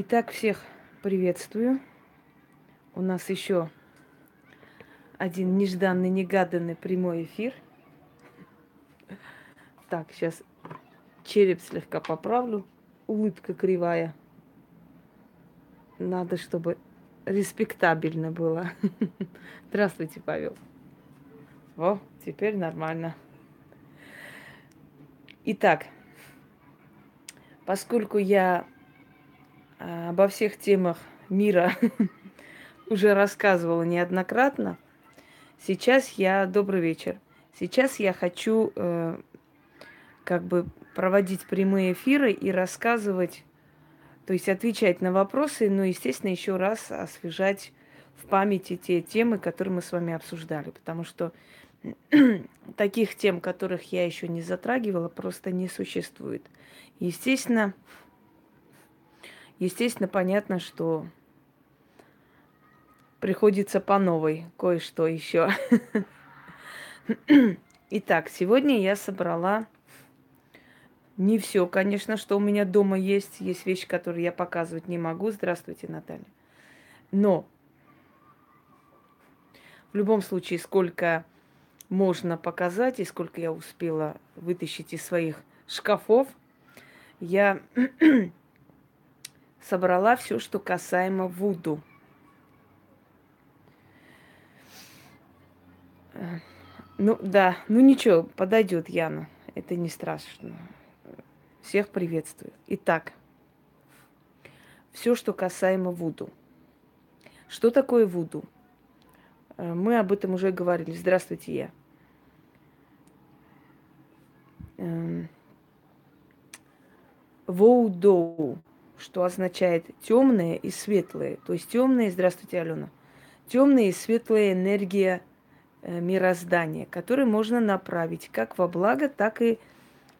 Итак, всех приветствую. У нас еще один нежданный, негаданный прямой эфир. Так, сейчас череп слегка поправлю. Улыбка кривая. Надо, чтобы респектабельно было. Здравствуйте, Павел. Во, теперь нормально. Итак, поскольку я обо всех темах мира уже рассказывала неоднократно, сейчас я... Добрый вечер. Сейчас я хочу э, как бы проводить прямые эфиры и рассказывать, то есть отвечать на вопросы, но, естественно, еще раз освежать в памяти те темы, которые мы с вами обсуждали, потому что таких тем, которых я еще не затрагивала, просто не существует. Естественно, естественно, понятно, что приходится по новой кое-что еще. Итак, сегодня я собрала не все, конечно, что у меня дома есть. Есть вещи, которые я показывать не могу. Здравствуйте, Наталья. Но в любом случае, сколько можно показать и сколько я успела вытащить из своих шкафов, я собрала все, что касаемо Вуду. Ну да, ну ничего, подойдет Яна. Это не страшно. Всех приветствую. Итак, все, что касаемо Вуду. Что такое Вуду? Э, мы об этом уже говорили. Здравствуйте, я. Эм, Воудоу, что означает темное и светлое. То есть темное, здравствуйте, Алена, темная и светлая энергия э, мироздания, которую можно направить как во благо, так и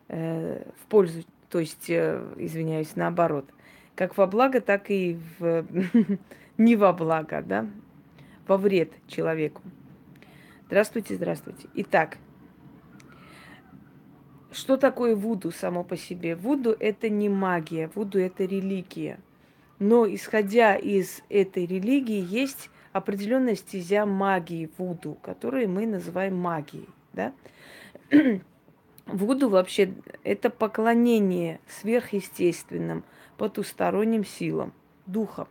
э, в пользу, то есть, э, извиняюсь, наоборот, как во благо, так и в не во благо, да, во вред человеку. Здравствуйте, здравствуйте. Итак, что такое Вуду само по себе? Вуду это не магия, Вуду это религия. Но исходя из этой религии есть определенная стезя магии Вуду, которую мы называем магией. Да? Вуду вообще это поклонение сверхъестественным, потусторонним силам, духам.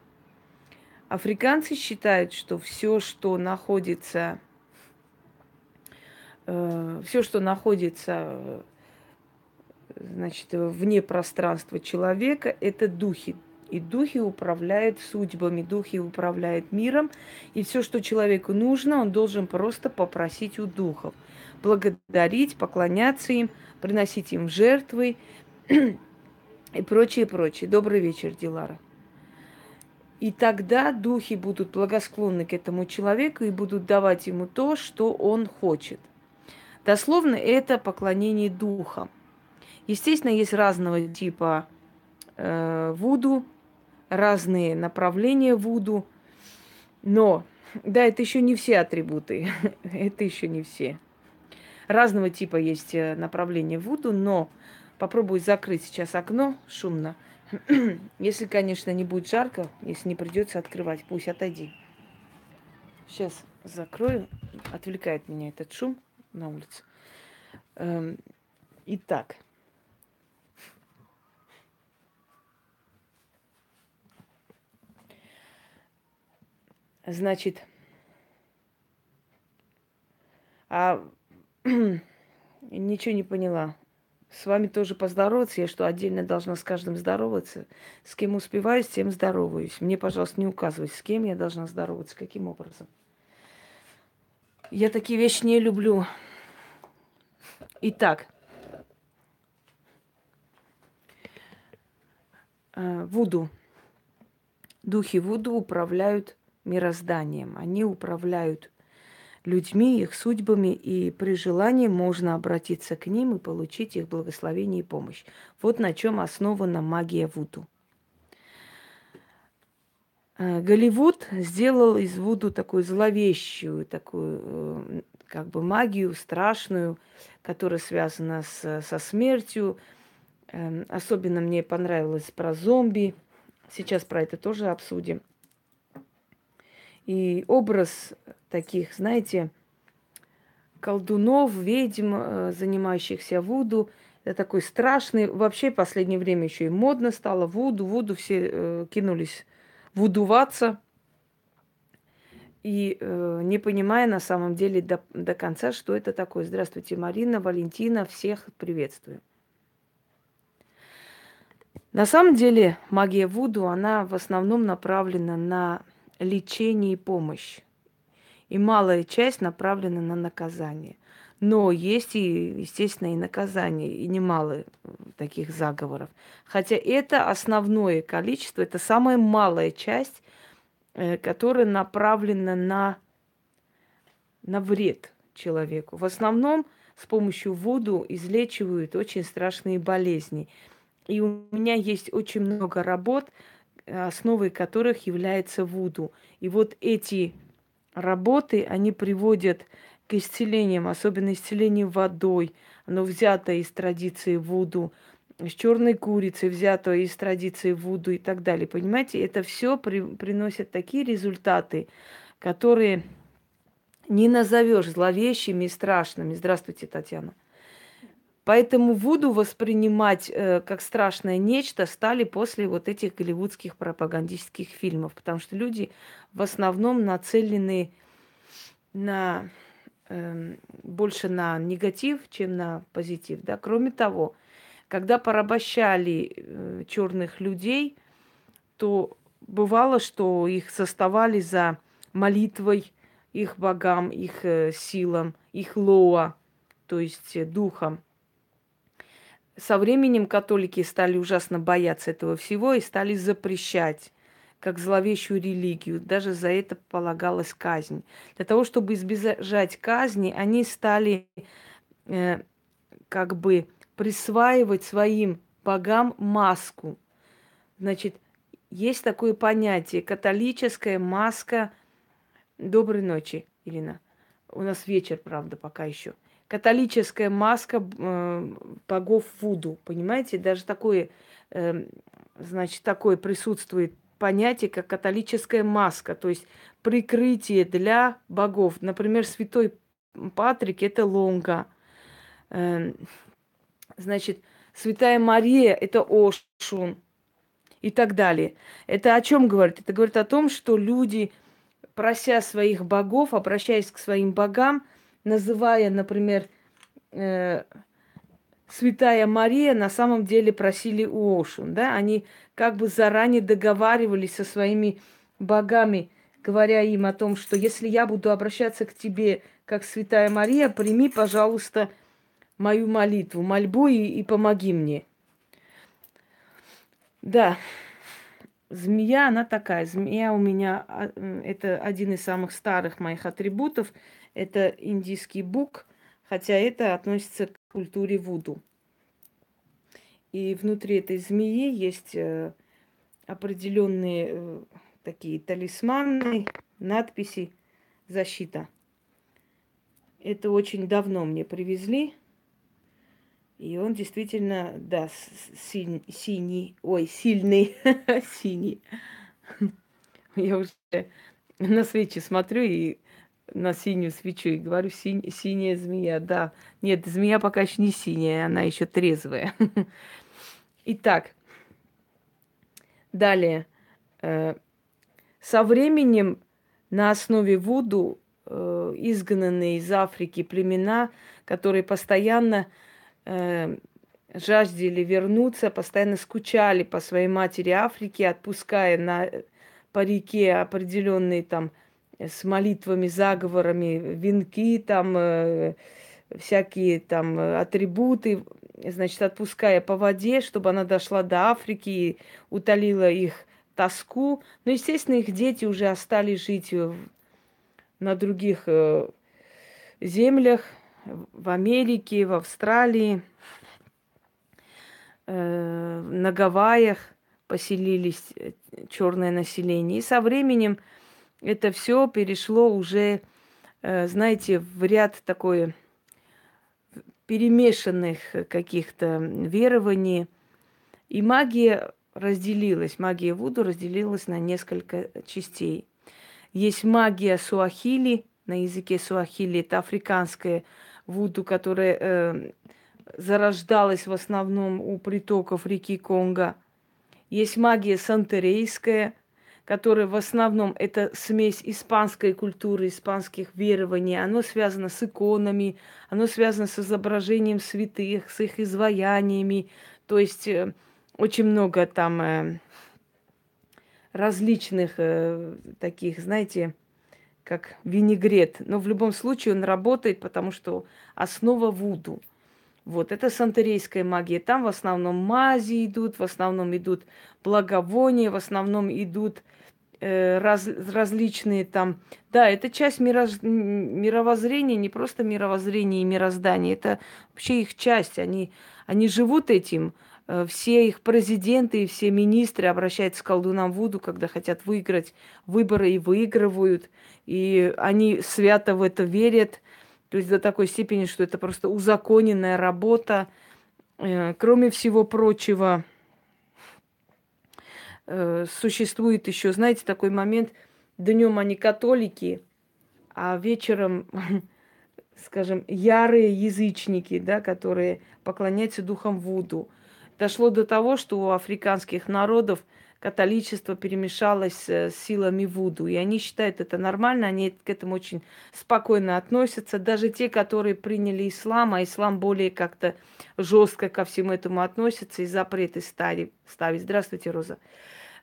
Африканцы считают, что все, что находится, э, все, что находится значит, вне пространства человека, это духи. И духи управляют судьбами, духи управляют миром. И все, что человеку нужно, он должен просто попросить у духов. Благодарить, поклоняться им, приносить им жертвы и прочее, прочее. Добрый вечер, Дилара. И тогда духи будут благосклонны к этому человеку и будут давать ему то, что он хочет. Дословно это поклонение духам. Естественно, есть разного типа э, вуду, разные направления вуду, но да, это еще не все атрибуты, это еще не все. Разного типа есть э, направления вуду, но попробую закрыть сейчас окно шумно. если, конечно, не будет жарко, если не придется открывать, пусть отойди. Сейчас закрою, отвлекает меня этот шум на улице. Эм, итак, Значит, а ничего не поняла. С вами тоже поздороваться. Я что, отдельно должна с каждым здороваться? С кем успеваю, с тем здороваюсь. Мне, пожалуйста, не указывай, с кем я должна здороваться, каким образом. Я такие вещи не люблю. Итак, э, Вуду. Духи Вуду управляют мирозданием. Они управляют людьми, их судьбами, и при желании можно обратиться к ним и получить их благословение и помощь. Вот на чем основана магия Вуду. Э, Голливуд сделал из Вуду такую зловещую, такую э, как бы магию страшную, которая связана с, со смертью. Эм, особенно мне понравилось про зомби – Сейчас про это тоже обсудим. И образ таких, знаете, колдунов, ведьм, э, занимающихся вуду, это такой страшный. Вообще в последнее время еще и модно стало вуду, вуду все э, кинулись вудуваться. И э, не понимая на самом деле до, до конца, что это такое. Здравствуйте, Марина, Валентина, всех приветствую. На самом деле магия Вуду, она в основном направлена на лечение и помощь. И малая часть направлена на наказание. Но есть и, естественно, и наказание, и немало таких заговоров. Хотя это основное количество, это самая малая часть, э, которая направлена на, на вред человеку. В основном с помощью воду излечивают очень страшные болезни – и у меня есть очень много работ, основой которых является Вуду. И вот эти работы, они приводят к исцелениям, особенно исцелению водой. Оно взято из традиции Вуду, с черной курицей взято из традиции Вуду и так далее. Понимаете, это все при, приносит такие результаты, которые не назовешь зловещими и страшными. Здравствуйте, Татьяна. Поэтому Вуду воспринимать э, как страшное нечто стали после вот этих голливудских пропагандистских фильмов, потому что люди в основном нацелены на э, больше на негатив, чем на позитив. Да? Кроме того, когда порабощали э, черных людей, то бывало, что их заставали за молитвой их богам, их э, силам, их лоа, то есть э, духом со временем католики стали ужасно бояться этого всего и стали запрещать как зловещую религию. Даже за это полагалась казнь. Для того, чтобы избежать казни, они стали э, как бы присваивать своим богам маску. Значит, есть такое понятие католическая маска. Доброй ночи, Ирина. У нас вечер, правда, пока еще католическая маска э, богов Вуду, понимаете? Даже такое, э, значит, такое присутствует понятие, как католическая маска, то есть прикрытие для богов. Например, святой Патрик – это лонга. Э, значит, святая Мария – это Ошун и так далее. Это о чем говорит? Это говорит о том, что люди, прося своих богов, обращаясь к своим богам – называя, например, э, Святая Мария, на самом деле просили у Ошун, да, они как бы заранее договаривались со своими богами, говоря им о том, что если я буду обращаться к тебе, как Святая Мария, прими, пожалуйста, мою молитву, мольбу и, и помоги мне. Да, змея, она такая. Змея у меня, а, это один из самых старых моих атрибутов. Это индийский бук, хотя это относится к культуре вуду. И внутри этой змеи есть э, определенные э, такие талисманы, надписи, защита. Это очень давно мне привезли. И он действительно, да, синий, синий ой, сильный, синий. Я уже на свечи смотрю и на синюю свечу и говорю, синь, синяя змея, да. Нет, змея пока еще не синяя, она еще трезвая. Итак, далее. Э, со временем на основе Вуду э, изгнанные из Африки племена, которые постоянно э, жаждали вернуться, постоянно скучали по своей матери Африке, отпуская на, по реке определенные там с молитвами, заговорами, венки, там э, всякие там атрибуты, значит, отпуская по воде, чтобы она дошла до Африки и утолила их тоску. Но, естественно, их дети уже остались жить на других э, землях, в Америке, в Австралии, э, на Гавайях поселились э, черное население. И со временем это все перешло уже, э, знаете, в ряд такой перемешанных каких-то верований. И магия разделилась, магия Вуду разделилась на несколько частей. Есть магия Суахили, на языке Суахили, это африканская Вуду, которая э, зарождалась в основном у притоков реки Конго. Есть магия сантерейская, которая в основном это смесь испанской культуры, испанских верований. Оно связано с иконами, оно связано с изображением святых, с их изваяниями. То есть э, очень много там э, различных э, таких, знаете, как винегрет. Но в любом случае он работает, потому что основа вуду. Вот, это сантерейская магия. Там в основном мази идут, в основном идут благовония, в основном идут раз, различные там... Да, это часть мироз... мировоззрения, не просто мировоззрения и мироздания, это вообще их часть. Они, они живут этим. Э, все их президенты и все министры обращаются к колдунам Вуду, когда хотят выиграть выборы и выигрывают. И они свято в это верят. То есть до такой степени, что это просто узаконенная работа. Э, кроме всего прочего, э, существует еще, знаете, такой момент. Днем они католики, а вечером, скажем, ярые язычники, да, которые поклоняются духам Вуду. Дошло до того, что у африканских народов католичество перемешалось с силами Вуду. И они считают это нормально, они к этому очень спокойно относятся. Даже те, которые приняли ислам, а ислам более как-то жестко ко всему этому относится и запреты ставить. Здравствуйте, Роза.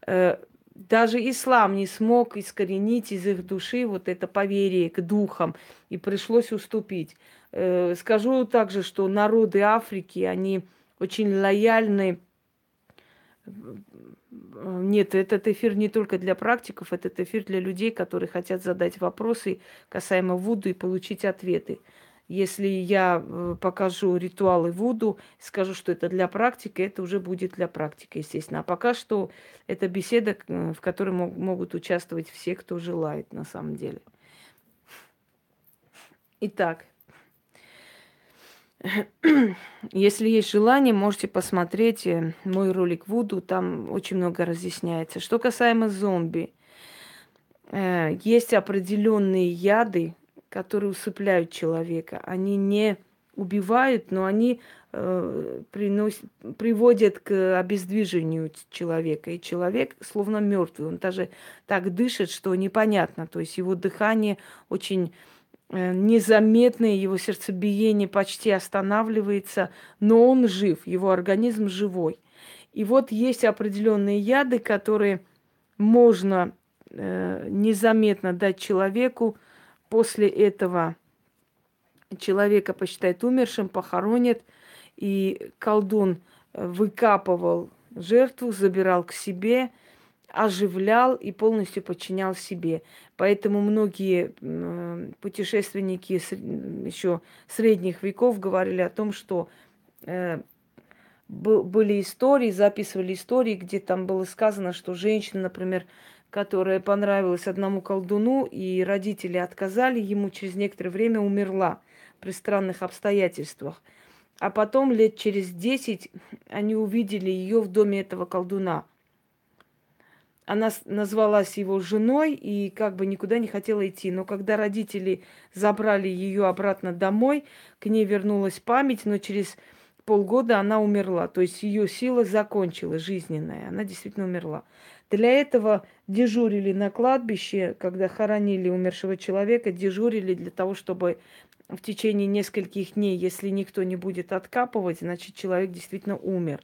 Э, даже ислам не смог искоренить из их души вот это поверие к духам, и пришлось уступить. Э, скажу также, что народы Африки, они очень лояльны. Нет, этот эфир не только для практиков, этот эфир для людей, которые хотят задать вопросы касаемо Вуду и получить ответы. Если я э, покажу ритуалы Вуду, скажу, что это для практики, это уже будет для практики, естественно. А пока что это беседа, э, в которой могут участвовать все, кто желает на самом деле. Итак, Если есть желание, можете посмотреть э, мой ролик Вуду, там очень много разъясняется. Что касаемо зомби, есть определенные яды, которые усыпляют человека. Они не убивают, но они э, приносят, приводят к обездвижению человека. И человек словно мертвый. Он даже так дышит, что непонятно. То есть его дыхание очень Э, незаметное, его сердцебиение почти останавливается, но он жив, его организм живой. И вот есть определенные яды, которые можно э, незаметно дать человеку. После этого человека посчитает умершим, похоронит, и колдун э, выкапывал жертву, забирал к себе – оживлял и полностью подчинял себе. Поэтому многие путешественники еще средних веков говорили о том, что э, были истории, записывали истории, где там было сказано, что женщина, например, которая понравилась одному колдуну, и родители отказали ему, через некоторое время умерла при странных обстоятельствах. А потом лет через десять они увидели ее в доме этого колдуна – она назвалась его женой и как бы никуда не хотела идти. Но когда родители забрали ее обратно домой, к ней вернулась память, но через полгода она умерла. То есть ее сила закончилась, жизненная. Она действительно умерла. Для этого дежурили на кладбище, когда хоронили умершего человека, дежурили для того, чтобы в течение нескольких дней, если никто не будет откапывать, значит человек действительно умер.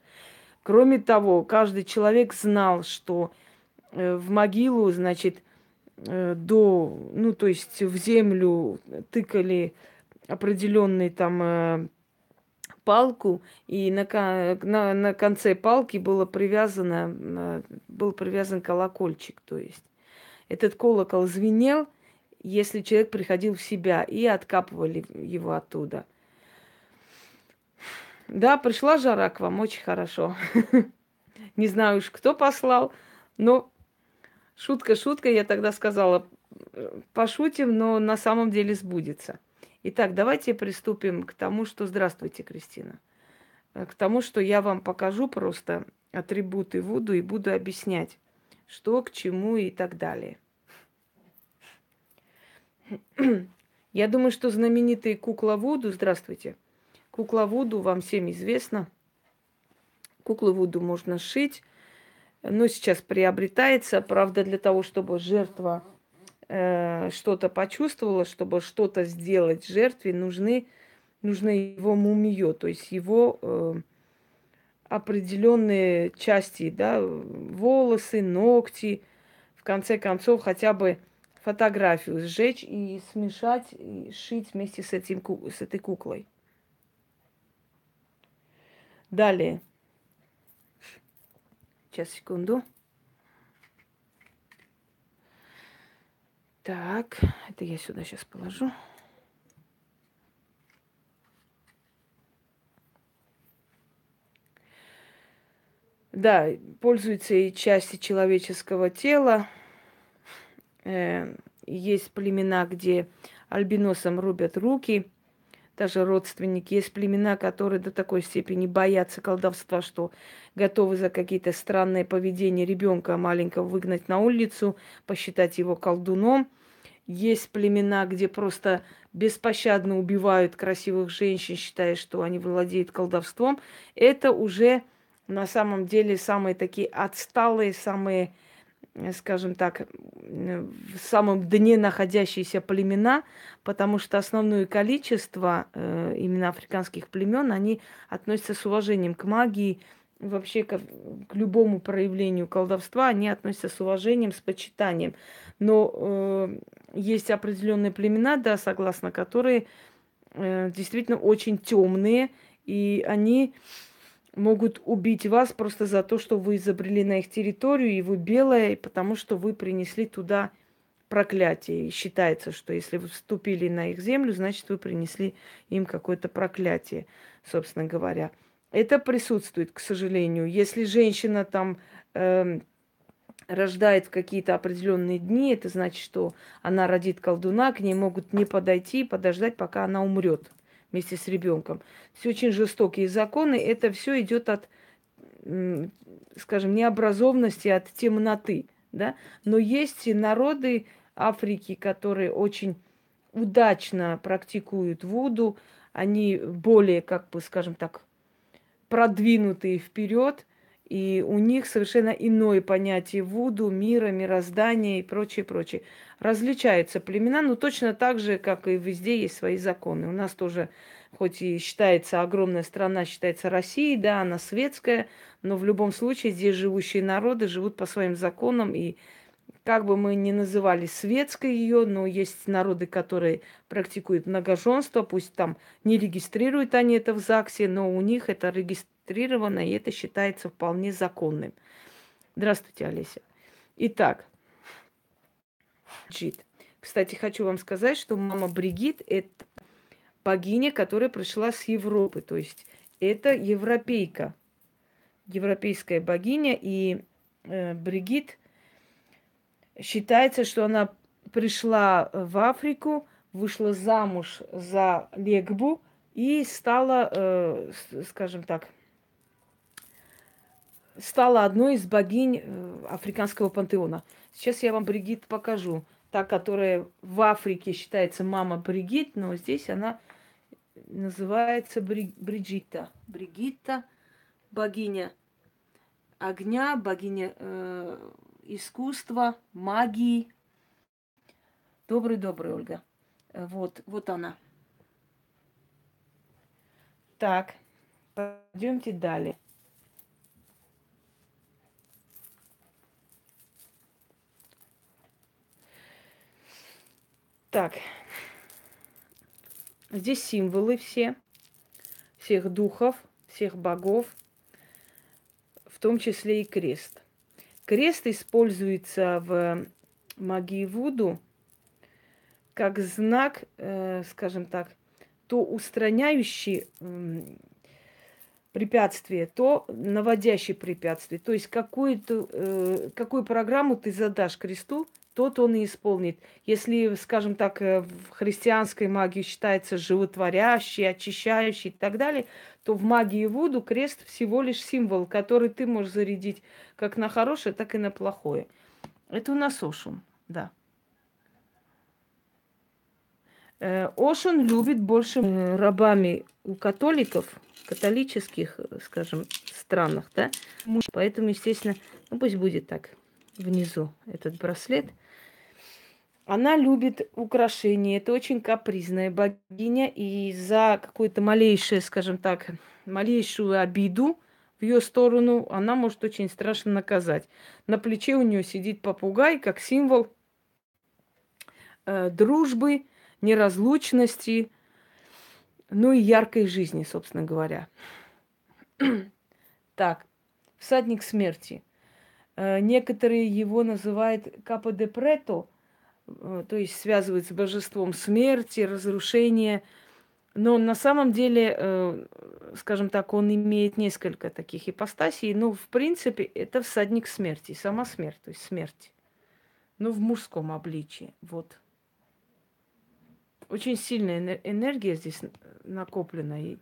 Кроме того, каждый человек знал, что Э, в могилу, значит, э, до, ну, то есть в землю тыкали определенный там э, палку, и на, на, на конце палки было привязано, был привязан колокольчик, то есть этот колокол звенел, если человек приходил в себя, и откапывали его оттуда. Да, пришла жара к вам, очень хорошо. Не знаю уж, кто послал, но Шутка, шутка, я тогда сказала, пошутим, но на самом деле сбудется. Итак, давайте приступим к тому, что... Здравствуйте, Кристина. К тому, что я вам покажу просто атрибуты Вуду и буду объяснять, что к чему и так далее. Я думаю, что знаменитый кукла Вуду, здравствуйте, кукла Вуду вам всем известна. Куклу Вуду можно сшить, но сейчас приобретается, правда, для того, чтобы жертва э, что-то почувствовала, чтобы что-то сделать жертве, нужны, нужно его мумиё, то есть его э, определенные части, да, волосы, ногти, в конце концов, хотя бы фотографию сжечь и смешать, и шить вместе с, этим, с этой куклой. Далее. Сейчас, секунду. Так, это я сюда сейчас положу. Да, пользуются и части человеческого тела. Э, есть племена, где альбиносам рубят руки, даже родственники. Есть племена, которые до такой степени боятся колдовства, что готовы за какие-то странные поведения ребенка маленького выгнать на улицу, посчитать его колдуном. Есть племена, где просто беспощадно убивают красивых женщин, считая, что они владеют колдовством. Это уже на самом деле самые такие отсталые, самые, э, скажем так, в самом дне находящиеся племена, потому что основное количество э, именно африканских племен, они относятся с уважением к магии, вообще к, к любому проявлению колдовства, они относятся с уважением, с почитанием. Но э, есть определенные племена, да, согласно которые э, действительно очень темные, и они могут убить вас просто за то, что вы изобрели на их территорию, и вы белая, потому что вы принесли туда проклятие. И считается, что если вы вступили на их землю, значит, вы принесли им какое-то проклятие, собственно говоря. Это присутствует, к сожалению. Если женщина там э, рождает в какие-то определенные дни, это значит, что она родит колдуна, к ней могут не подойти, подождать, пока она умрет вместе с ребенком. Все очень жестокие законы. Это все идет от, скажем, необразованности, от темноты. Да? Но есть народы Африки, которые очень удачно практикуют Вуду. Они более, как бы, скажем так, продвинутые вперед. И у них совершенно иное понятие Вуду, мира, мироздания и прочее, прочее различаются племена, но точно так же, как и везде есть свои законы. У нас тоже, хоть и считается огромная страна, считается Россией, да, она светская, но в любом случае здесь живущие народы живут по своим законам, и как бы мы ни называли светской ее, но есть народы, которые практикуют многоженство, пусть там не регистрируют они это в ЗАГСе, но у них это регистрировано, и это считается вполне законным. Здравствуйте, Олеся. Итак, Бригит. Кстати, хочу вам сказать, что мама Бригит – это богиня, которая пришла с Европы. То есть это европейка, европейская богиня. И э, Бригит считается, что она пришла в Африку, вышла замуж за Легбу и стала, э, скажем так, стала одной из богинь э, африканского пантеона. Сейчас я вам Бригит покажу. Та, которая в Африке считается мама Бригит, но здесь она называется Бри... Бриджита. Бригитта, богиня огня, богиня э, искусства, магии. Добрый-добрый, Ольга. Вот, вот она. Так, пойдемте далее. Так, здесь символы все, всех духов, всех богов, в том числе и крест. Крест используется в магии Вуду как знак, э, скажем так, то устраняющий, препятствие, то наводящее препятствие. То есть какую-то, э, какую программу ты задашь кресту, тот он и исполнит. Если, скажем так, э, в христианской магии считается животворящий, очищающий и так далее, то в магии Вуду крест всего лишь символ, который ты можешь зарядить как на хорошее, так и на плохое. Это у нас Ошун, да. Э, Ошун любит больше э, рабами у католиков, католических, скажем, странах, да. Поэтому, естественно, ну пусть будет так, внизу этот браслет. Она любит украшения, это очень капризная богиня, и за какую-то малейшую, скажем так, малейшую обиду в ее сторону она может очень страшно наказать. На плече у нее сидит попугай, как символ э, дружбы, неразлучности, ну и яркой жизни, собственно говоря. так, всадник смерти. Э, некоторые его называют капо де прето, то есть связывают с божеством смерти, разрушения. Но на самом деле, э, скажем так, он имеет несколько таких ипостасей. Но, в принципе, это всадник смерти, сама смерть, то есть смерть. Но в мужском обличии. Вот. Очень сильная энергия здесь накоплена и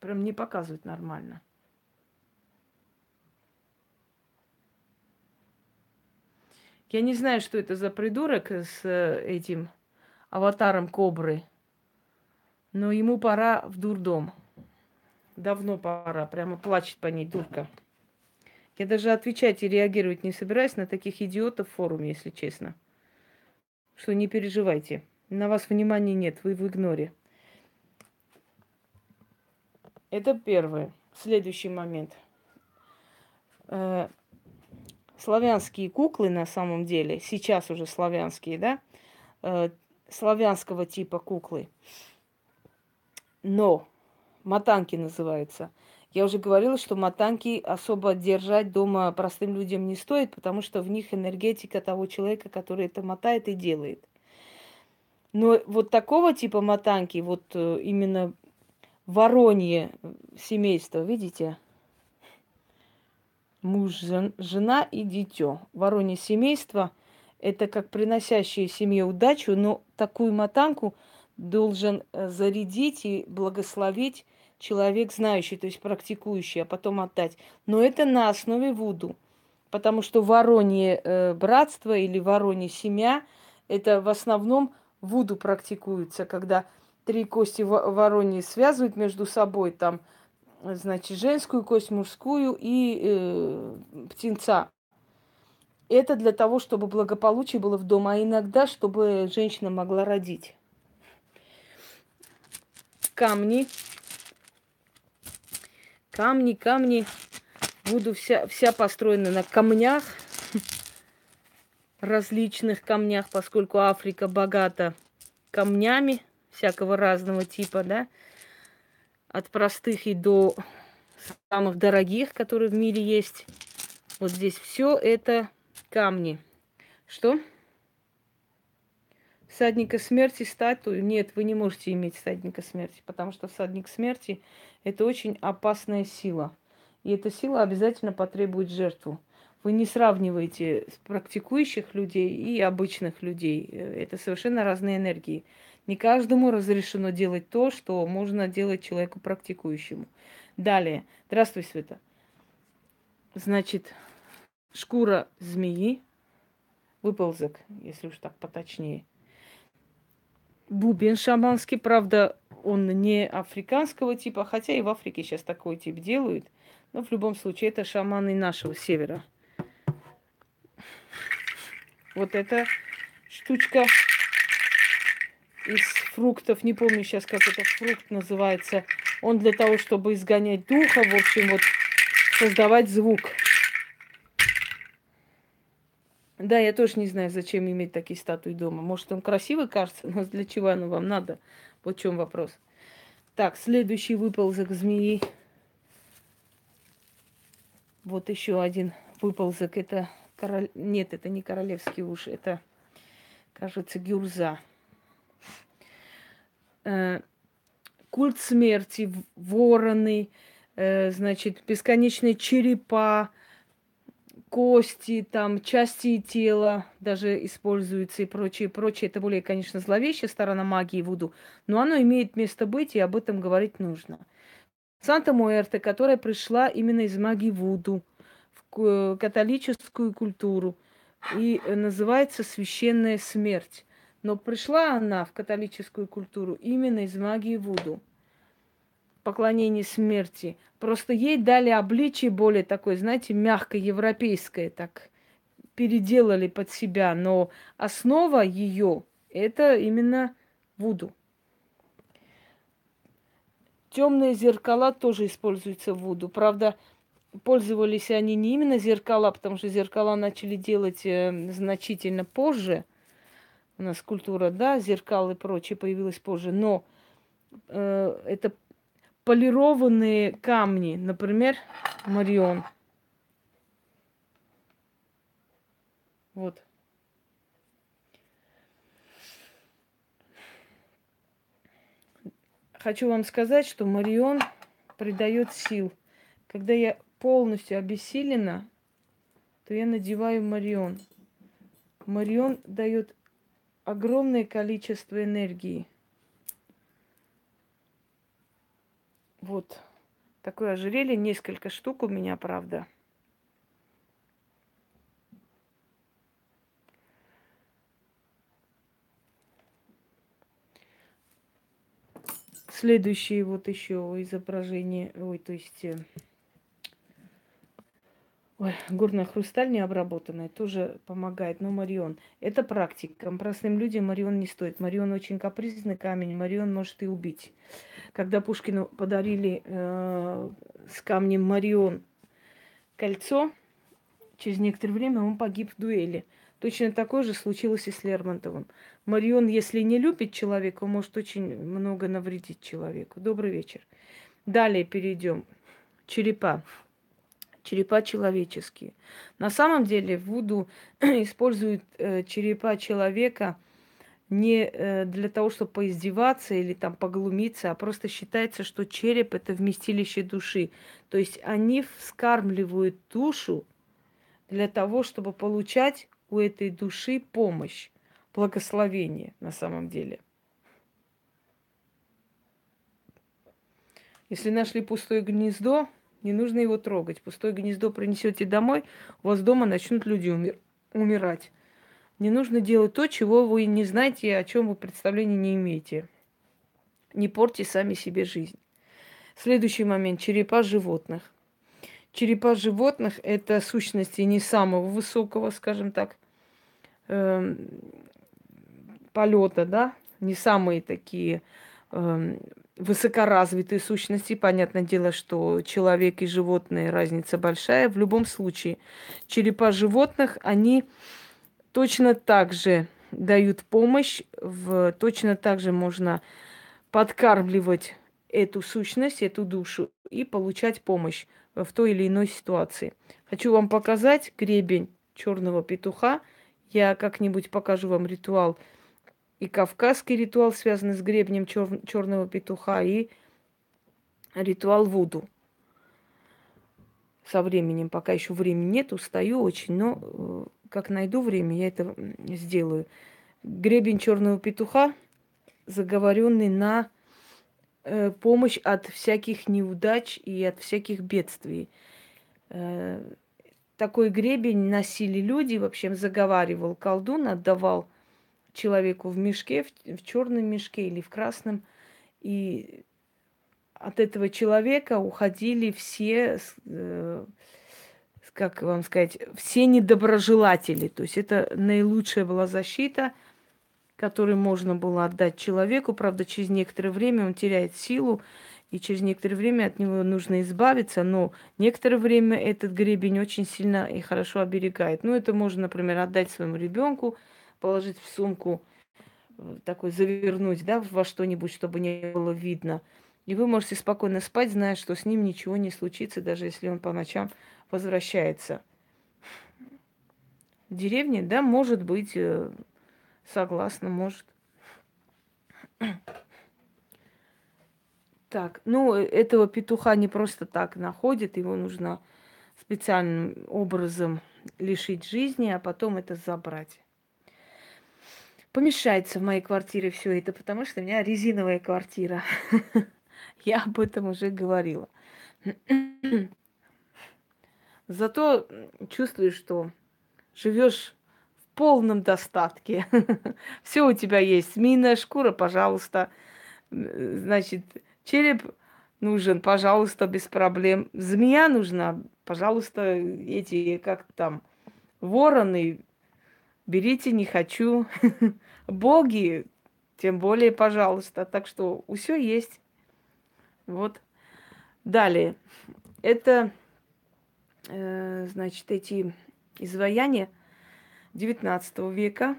прям не показывает нормально. Я не знаю, что это за придурок с э, этим аватаром кобры, но ему пора в дурдом. Давно пора, прямо плачет по ней дурка. Я даже отвечать и реагировать не собираюсь на таких идиотов в форуме, если честно. Что не переживайте. На вас внимания нет, вы в игноре. Это первое. Следующий момент. Славянские куклы на самом деле, сейчас уже славянские, да, э, славянского типа куклы. Но матанки называются. Я уже говорила, что матанки особо держать дома простым людям не стоит, потому что в них энергетика того человека, который это мотает и делает. Но вот такого типа матанки, вот э, именно воронье семейство, видите? Муж, жена и дитё. Воронье семейство – это как приносящие семье удачу, но такую матанку должен э, зарядить и благословить человек знающий, то есть практикующий, а потом отдать. Но это на основе Вуду. Потому что воронье э, братство или воронье семья – это в основном Вуду практикуется, когда три кости вороньи связывают между собой, там, значит, женскую кость, мужскую и э, птенца. Это для того, чтобы благополучие было в доме, а иногда, чтобы женщина могла родить. Камни. Камни, камни. Буду вся, вся построена на камнях различных камнях, поскольку Африка богата камнями всякого разного типа, да, от простых и до самых дорогих, которые в мире есть. Вот здесь все это камни. Что? Всадника смерти статую? Нет, вы не можете иметь всадника смерти, потому что всадник смерти – это очень опасная сила. И эта сила обязательно потребует жертву. Вы не сравниваете практикующих людей и обычных людей. Э, это совершенно разные энергии. Не каждому разрешено делать то, что можно делать человеку практикующему. Далее. Здравствуй, Света. Значит, шкура змеи, выползок, если уж так поточнее. Бубен шаманский, правда, он не африканского типа, хотя и в Африке сейчас такой тип делают. Но в любом случае это шаманы нашего севера. Вот эта штучка из фруктов, не помню сейчас, как этот фрукт называется. Он для того, чтобы изгонять духа, в общем, вот создавать звук. Да, я тоже не знаю, зачем иметь такие статуи дома. Может, он красивый кажется, но для чего оно вам надо? Вот в чем вопрос. Так, следующий выползок змеи. Вот еще один выползок. Это король... Нет, это не королевский уж, это, кажется, гюрза. Э, культ смерти, вороны, э, значит, бесконечные черепа, кости, там, части тела даже используются и прочее, прочее. Это более, конечно, зловещая сторона магии Вуду, но оно имеет место быть, и об этом говорить нужно. Санта Муэрте, которая пришла именно из магии Вуду в католическую культуру и называется священная смерть. Но пришла она в католическую культуру именно из магии Вуду поклонение смерти. Просто ей дали обличие более такое, знаете, мягкое, европейское, так переделали под себя. Но основа ее это именно Вуду. Темные зеркала тоже используются в Вуду. Правда, пользовались они не именно зеркала, потому что зеркала начали делать э, значительно позже. У нас культура, да, зеркал и прочее появилась позже. Но э, это полированные камни, например, Марион. Вот. Хочу вам сказать, что Марион придает сил. Когда я полностью обессилена, то я надеваю Марион. Марион дает огромное количество энергии. Вот. Такое ожерелье, несколько штук у меня, правда. Следующее вот еще изображение, ой, то есть э, Ой, горная хрусталь необработанная тоже помогает. Но Марион, это практика. Простым людям Марион не стоит. Марион очень капризный камень. Марион может и убить. Когда Пушкину подарили э, с камнем Марион кольцо, через некоторое время он погиб в дуэли. Точно такое же случилось и с Лермонтовым. Марион, если не любит человека, может очень много навредить человеку. Добрый вечер. Далее перейдем. Черепа черепа человеческие. На самом деле Вуду используют э, черепа человека не э, для того, чтобы поиздеваться или там поглумиться, а просто считается, что череп это вместилище души. То есть они вскармливают душу для того, чтобы получать у этой души помощь, благословение на самом деле. Если нашли пустое гнездо, не нужно его трогать. Пустое гнездо принесете домой, у вас дома начнут люди умер- умирать. Не нужно делать то, чего вы не знаете, о чем вы представления не имеете. Не портите сами себе жизнь. Следующий момент. Черепа животных. Черепа животных – это сущности не самого высокого, скажем так, э, полета, да, не самые такие э, высокоразвитые сущности. Понятное дело, что человек и животные разница большая. В любом случае, черепа животных, они точно так же дают помощь, в, точно так же можно подкармливать эту сущность, эту душу и получать помощь в той или иной ситуации. Хочу вам показать гребень черного петуха. Я как-нибудь покажу вам ритуал и кавказский ритуал, связанный с гребнем чер- черного петуха, и ритуал Вуду. Со временем, пока еще времени нет, устаю очень, но э, как найду время, я это сделаю. Гребень черного петуха, заговоренный на э, помощь от всяких неудач и от всяких бедствий. Э, такой гребень носили люди, вообще заговаривал колдун, отдавал человеку в мешке, в, в черном мешке или в красном. И от этого человека уходили все, э, как вам сказать, все недоброжелатели. То есть это наилучшая была защита, которую можно было отдать человеку. Правда, через некоторое время он теряет силу, и через некоторое время от него нужно избавиться, но некоторое время этот гребень очень сильно и хорошо оберегает. Ну, это можно, например, отдать своему ребенку, положить в сумку, э, такой завернуть, да, во что-нибудь, чтобы не было видно. И вы можете спокойно спать, зная, что с ним ничего не случится, даже если он по ночам возвращается. В деревне, да, может быть, э, согласна, может. Так, ну, этого петуха не просто так находят, его нужно специальным образом лишить жизни, а потом это забрать. Помешается в моей квартире все это, потому что у меня резиновая квартира. Я об этом уже говорила. Зато чувствуешь, что живешь в полном достатке. Все у тебя есть. Змеиная шкура, пожалуйста. Значит, череп нужен, пожалуйста, без проблем. Змея нужна, пожалуйста, эти, как там, вороны, берите, не хочу. Боги, тем более, пожалуйста. Так что все есть. Вот. Далее. Это, э, значит, эти изваяния 19 века.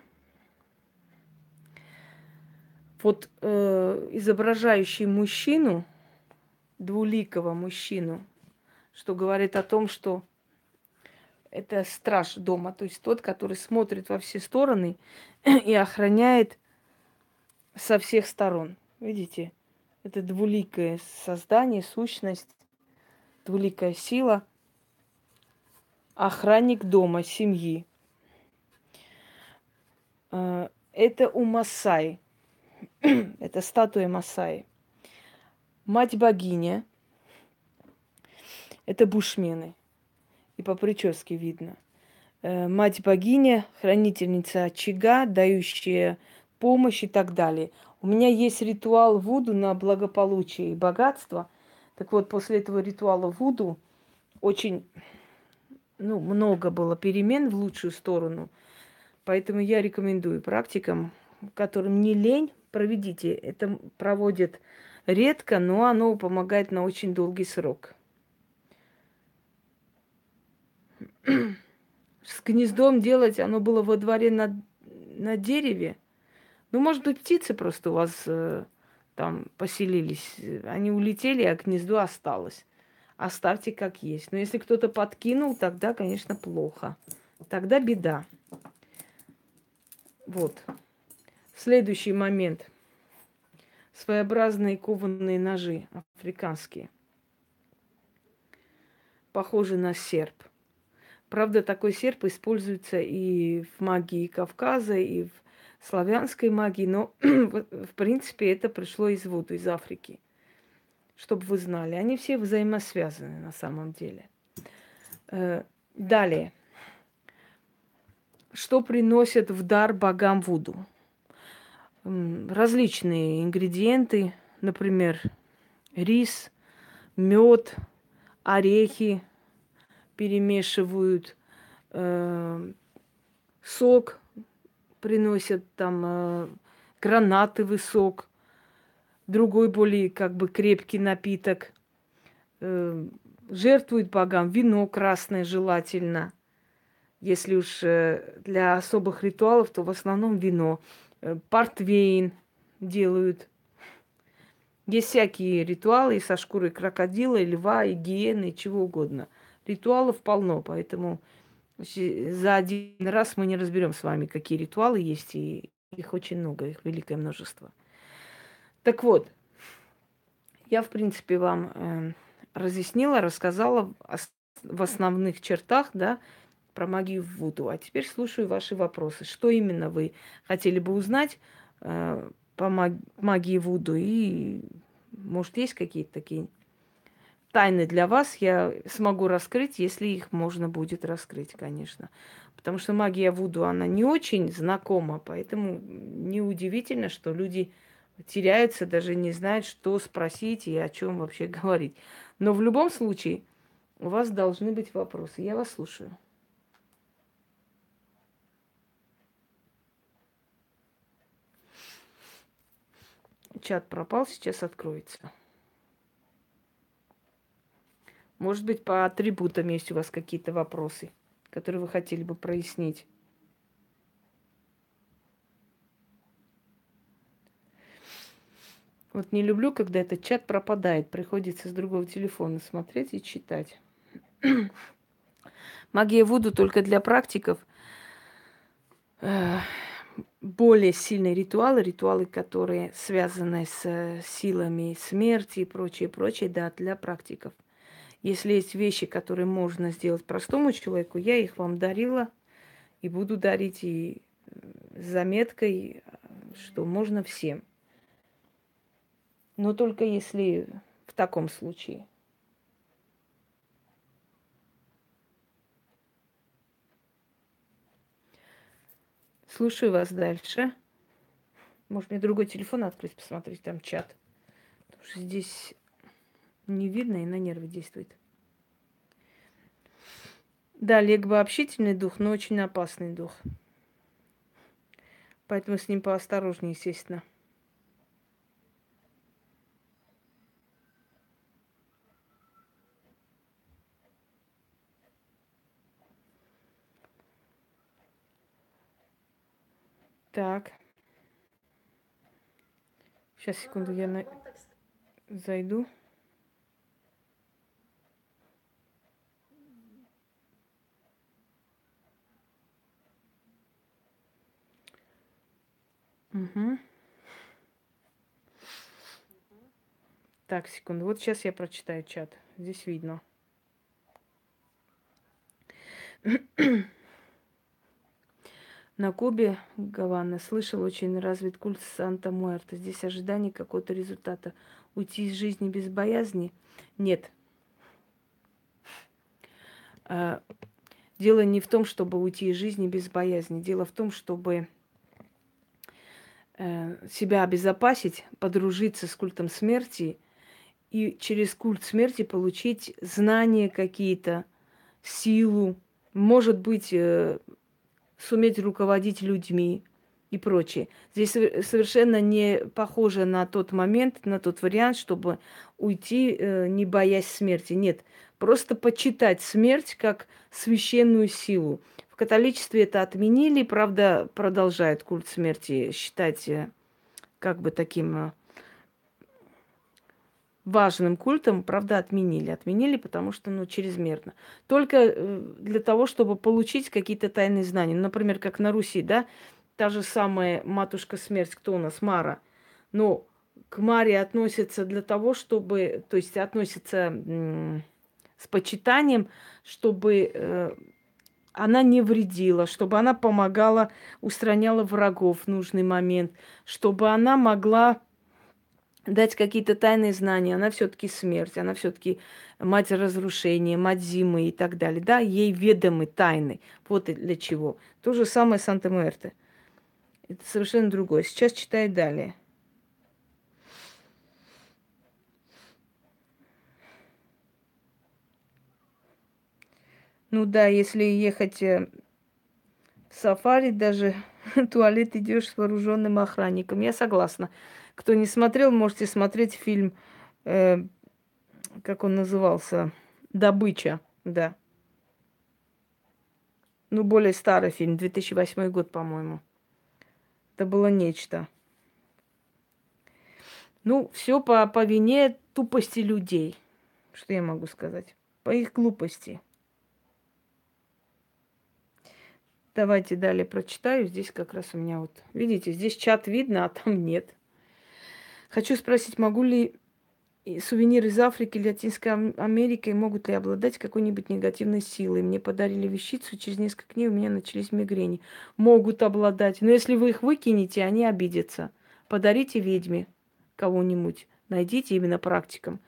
Вот э, изображающий мужчину, двуликого мужчину, что говорит о том, что это страж дома, то есть тот, который смотрит во все стороны и охраняет со всех сторон. Видите, это двуликое создание, сущность, двуликая сила, охранник дома, семьи. А, это у Масай. это статуя Масаи. Мать богиня. Это бушмены. И по прическе видно. Э, мать богиня, хранительница очага, дающая помощь и так далее. У меня есть ритуал Вуду на благополучие и богатство. Так вот, после этого ритуала Вуду очень ну, много было перемен в лучшую сторону. Поэтому я рекомендую практикам, которым не лень, проведите. Это проводят редко, но оно помогает на очень долгий срок. С гнездом делать, оно было во дворе на, на дереве – ну, может быть, птицы просто у вас э, там поселились. Они улетели, а гнездо осталось. Оставьте как есть. Но если кто-то подкинул, тогда, конечно, плохо. Тогда беда. Вот. Следующий момент. Своеобразные кованые ножи африканские. Похожи на серп. Правда, такой серп используется и в магии Кавказа, и в славянской магии, но в принципе это пришло из Вуду, из Африки. Чтобы вы знали, они все взаимосвязаны на самом деле. Э, далее. Что приносят в дар богам Вуду? Различные ингредиенты, например, рис, мед, орехи перемешивают, э, сок приносят там э, гранатовый сок, другой более как бы крепкий напиток. Э, жертвуют богам вино красное желательно. Если уж э, для особых ритуалов, то в основном вино. Э, портвейн делают. Есть всякие ритуалы и со шкурой крокодила, и льва, и гиены, чего угодно. Ритуалов полно, поэтому за один раз мы не разберем с вами, какие ритуалы есть, и их очень много, их великое множество. Так вот, я, в принципе, вам э, разъяснила, рассказала в основных чертах, да, про магию Вуду. А теперь слушаю ваши вопросы. Что именно вы хотели бы узнать э, по магии Вуду? И, может, есть какие-то такие тайны для вас я смогу раскрыть, если их можно будет раскрыть, конечно. Потому что магия Вуду, она не очень знакома, поэтому неудивительно, что люди теряются, даже не знают, что спросить и о чем вообще говорить. Но в любом случае у вас должны быть вопросы. Я вас слушаю. Чат пропал, сейчас откроется. Может быть, по атрибутам есть у вас какие-то вопросы, которые вы хотели бы прояснить. Вот не люблю, когда этот чат пропадает. Приходится с другого телефона смотреть и читать. Магия Вуду только для практиков. более сильные ритуалы, ритуалы, которые связаны с э, силами смерти и прочее, прочее, да, для практиков. Если есть вещи, которые можно сделать простому человеку, я их вам дарила и буду дарить и с заметкой, что можно всем. Но только если в таком случае. Слушаю вас дальше. Может, мне другой телефон открыть, посмотреть там чат. Потому что здесь не видно и на нервы действует. Да, Легба общительный дух, но очень опасный дух. Поэтому с ним поосторожнее, естественно. Так. Сейчас, секунду, я на... зайду. Угу. Так, секунду. Вот сейчас я прочитаю чат. Здесь видно. На Кубе, Гавана, слышал, очень развит культ Санта-Муэрта. Здесь ожидание какого-то результата. Уйти из жизни без боязни? Нет. А, дело не в том, чтобы уйти из жизни без боязни. Дело в том, чтобы себя обезопасить, подружиться с культом смерти и через культ смерти получить знания какие-то, силу, может быть, э, суметь руководить людьми и прочее. Здесь совершенно не похоже на тот момент, на тот вариант, чтобы уйти, э, не боясь смерти. Нет, просто почитать смерть как священную силу. Католичестве это отменили, правда, продолжают культ смерти считать э, как бы таким э, важным культом, правда, отменили. Отменили, потому что, ну, чрезмерно. Только э, для того, чтобы получить какие-то тайные знания. Например, как на Руси, да, та же самая матушка смерть, кто у нас, Мара. Но к Маре относятся для того, чтобы, то есть относятся с почитанием, чтобы э, она не вредила, чтобы она помогала, устраняла врагов в нужный момент, чтобы она могла дать какие-то тайные знания. Она все-таки смерть, она все-таки мать разрушения, мать зимы и так далее. Да, ей ведомы тайны. Вот для чего. То же самое Санта-Муэрте. Это совершенно другое. Сейчас читаю далее. Ну да, если ехать э, в сафари, даже туалет идешь с вооруженным охранником. Я согласна. Кто не смотрел, можете смотреть фильм, э, как он назывался, «Добыча», да. Ну, более старый фильм, 2008 год, по-моему. Это было нечто. Ну, все по, по вине тупости людей. Что я могу сказать? По их глупости. Давайте далее прочитаю. Здесь как раз у меня вот, видите, здесь чат видно, а там нет. Хочу спросить, могу ли сувениры из Африки или Латинской Америки могут ли обладать какой-нибудь негативной силой? Мне подарили вещицу, через несколько дней у меня начались мигрени. Могут обладать. Но если вы их выкинете, они обидятся. Подарите ведьме кого-нибудь. Найдите именно практикам.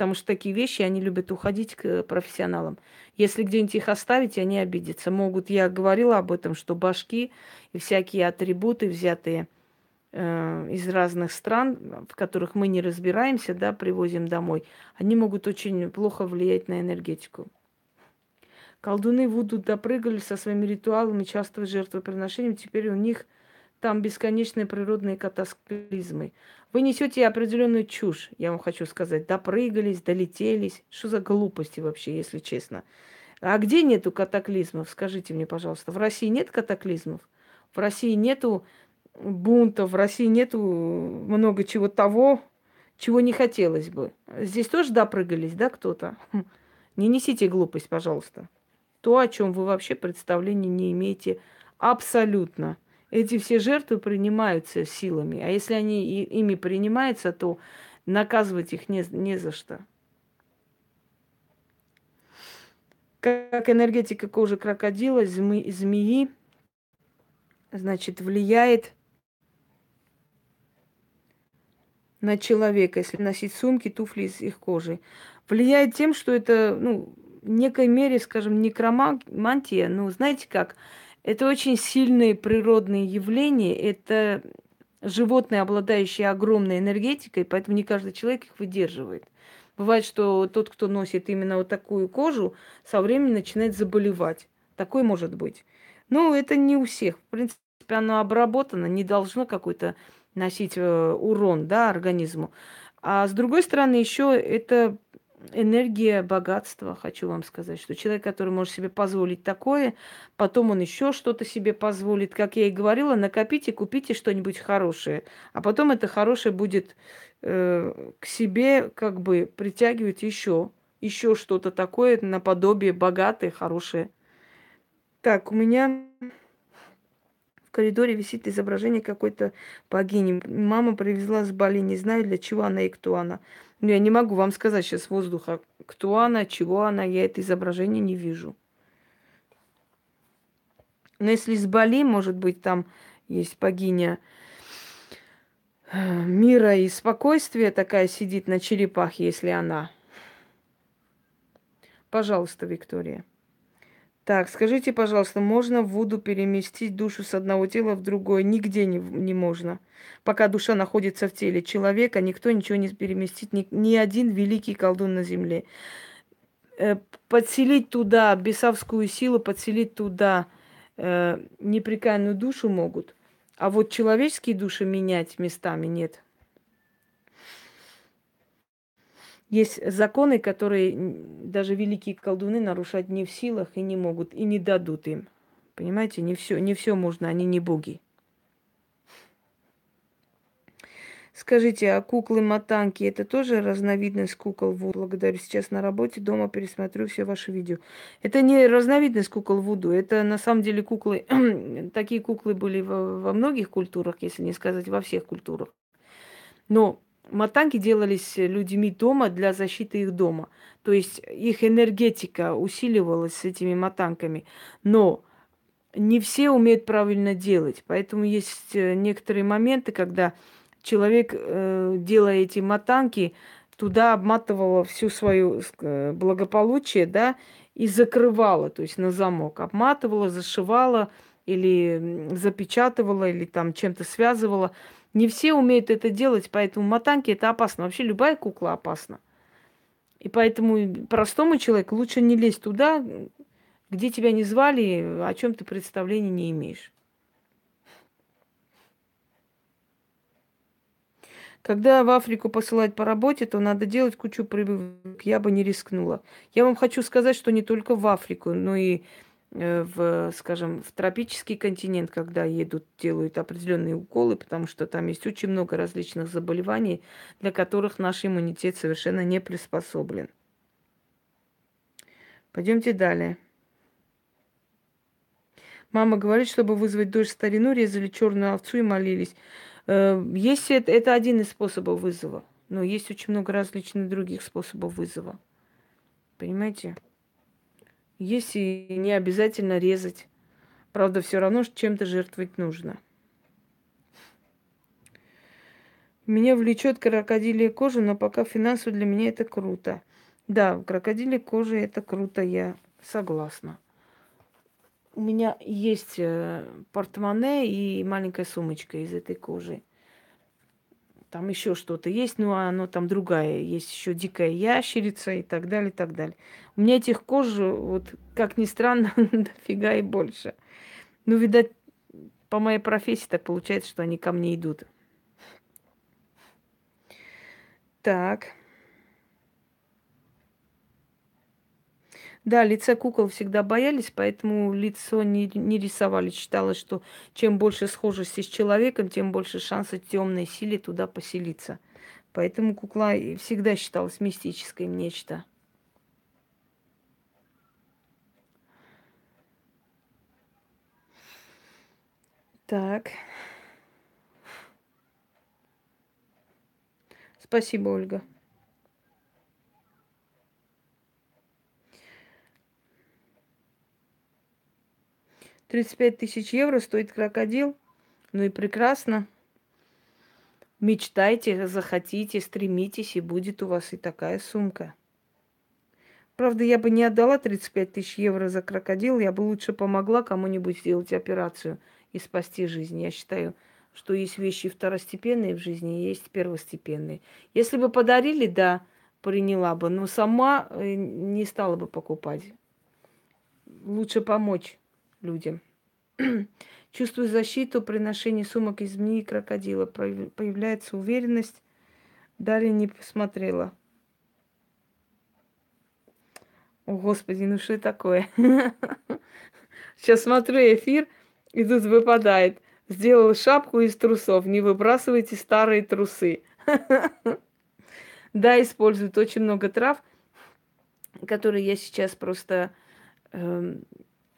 Потому что такие вещи, они любят уходить к профессионалам. Если где-нибудь их оставите, они обидятся. Могут, я говорила об этом, что башки и всякие атрибуты, взятые – Э, из разных стран, в которых мы не разбираемся, да, привозим домой, они могут очень плохо влиять на энергетику. Колдуны Вуду допрыгали со своими ритуалами, часто жертвоприношением, теперь у них там бесконечные природные катаклизмы. Вы несете определенную чушь, я вам хочу сказать. Допрыгались, долетелись. Что за глупости вообще, если честно? А где нету катаклизмов? Скажите мне, пожалуйста. В России нет катаклизмов? В России нету бунтов, в России нету много чего того, чего не хотелось бы. Здесь тоже допрыгались, да, кто-то? Хм. Не несите глупость, пожалуйста. То, о чем вы вообще представления не имеете абсолютно. Эти все жертвы принимаются силами. А если они ими принимаются, то наказывать их не, не за что. Как энергетика кожи крокодила, змеи, змеи значит, влияет на человека, если носить сумки, туфли из их кожи. Влияет тем, что это, ну, в некой мере, скажем, некромантия, ну, знаете как, это очень сильные природные явления, это животные, обладающие огромной энергетикой, поэтому не каждый человек их выдерживает. Бывает, что тот, кто носит именно вот такую кожу, со временем начинает заболевать. Такой может быть. Ну, это не у всех. В принципе, оно обработано, не должно какой-то носить э, урон да, организму. А с другой стороны, еще это энергия богатства, хочу вам сказать, что человек, который может себе позволить такое, потом он еще что-то себе позволит. Как я и говорила, накопите, купите что-нибудь хорошее, а потом это хорошее будет э, к себе как бы притягивать еще, еще что-то такое наподобие богатое, хорошее. Так, у меня в коридоре висит изображение какой-то богини. Мама привезла с Бали, не знаю для чего она и кто она. Но я не могу вам сказать сейчас с воздуха, кто она, чего она, я это изображение не вижу. Но если с Бали, может быть, там есть богиня э, мира и спокойствия такая сидит на черепахе, если она. Пожалуйста, Виктория. Так, скажите, пожалуйста, можно в Вуду переместить душу с одного тела в другое? Нигде не, не можно. Пока душа находится в теле человека, никто ничего не переместит, ни, ни один великий колдун на земле. Э, подселить туда бесовскую силу, подселить туда э, непрекаянную душу могут, а вот человеческие души менять местами нет. Есть законы, которые даже великие колдуны нарушать не в силах и не могут, и не дадут им. Понимаете, не все, не все можно, они не боги. Скажите, а куклы-матанки это тоже разновидность кукол Вуду? Благодарю. Сейчас на работе, дома пересмотрю все ваши видео. Это не разновидность кукол Вуду, это на самом деле куклы. Такие куклы были во, во многих культурах, если не сказать во всех культурах. Но Матанги делались людьми дома для защиты их дома. То есть их энергетика усиливалась с этими матанками. Но не все умеют правильно делать. Поэтому есть э, некоторые моменты, когда человек, э, делая эти матанки, туда обматывала всю свою э, благополучие, да, и закрывала, то есть на замок. Обматывала, зашивала или запечатывала, или там чем-то связывала. Не все умеют это делать, поэтому матанки это опасно. Вообще любая кукла опасна. И поэтому простому человеку лучше не лезть туда, где тебя не звали, о чем ты представления не имеешь. Когда в Африку посылать по работе, то надо делать кучу прививок. Я бы не рискнула. Я вам хочу сказать, что не только в Африку, но и Э, в, скажем, в тропический континент, когда едут, делают определенные уколы, потому что там есть очень много различных заболеваний, для которых наш иммунитет совершенно не приспособлен. Пойдемте далее. Мама говорит, чтобы вызвать дождь старину, резали черную овцу и молились. Э, есть это, это один из способов вызова, но есть очень много различных других способов вызова. Понимаете? Есть и не обязательно резать. Правда, все равно чем-то жертвовать нужно. Меня влечет крокодилия кожа, но пока финансово для меня это круто. Да, крокодилия кожа это круто, я согласна. У меня есть э, портмоне и маленькая сумочка из этой кожи там еще что-то есть, но оно там другая. Есть еще дикая ящерица и так далее, и так далее. У меня этих кож, вот как ни странно, дофига и больше. Ну, видать, по моей профессии так получается, что они ко мне идут. Так. Да, лица кукол всегда боялись, поэтому лицо не, не рисовали. Считалось, что чем больше схожести с человеком, тем больше шанса темной силе туда поселиться. Поэтому кукла всегда считалась мистической нечто. Так. Спасибо, Ольга. Тридцать пять тысяч евро стоит крокодил. Ну и прекрасно. Мечтайте, захотите, стремитесь, и будет у вас и такая сумка. Правда, я бы не отдала 35 тысяч евро за крокодил, я бы лучше помогла кому-нибудь сделать операцию и спасти жизнь. Я считаю, что есть вещи второстепенные в жизни, есть первостепенные. Если бы подарили, да, приняла бы, но сама э, не стала бы покупать. Лучше помочь людям. Чувствую защиту при ношении сумок из змеи и крокодила. Появляется уверенность. Далее не посмотрела. О, Господи, ну что такое? Сейчас смотрю эфир, и тут выпадает. Сделал шапку из трусов. Не выбрасывайте старые трусы. Да, используют очень много трав, которые я сейчас просто э,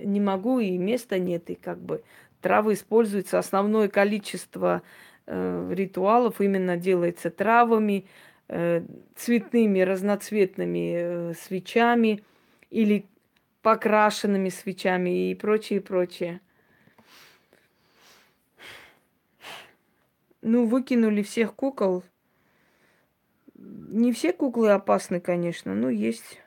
не могу, и места нет, и как бы травы используются. Основное количество э, ритуалов именно делается травами, э, цветными, разноцветными э, свечами или покрашенными свечами и прочее, прочее. Ну, выкинули всех кукол. Не все куклы опасны, конечно, но есть.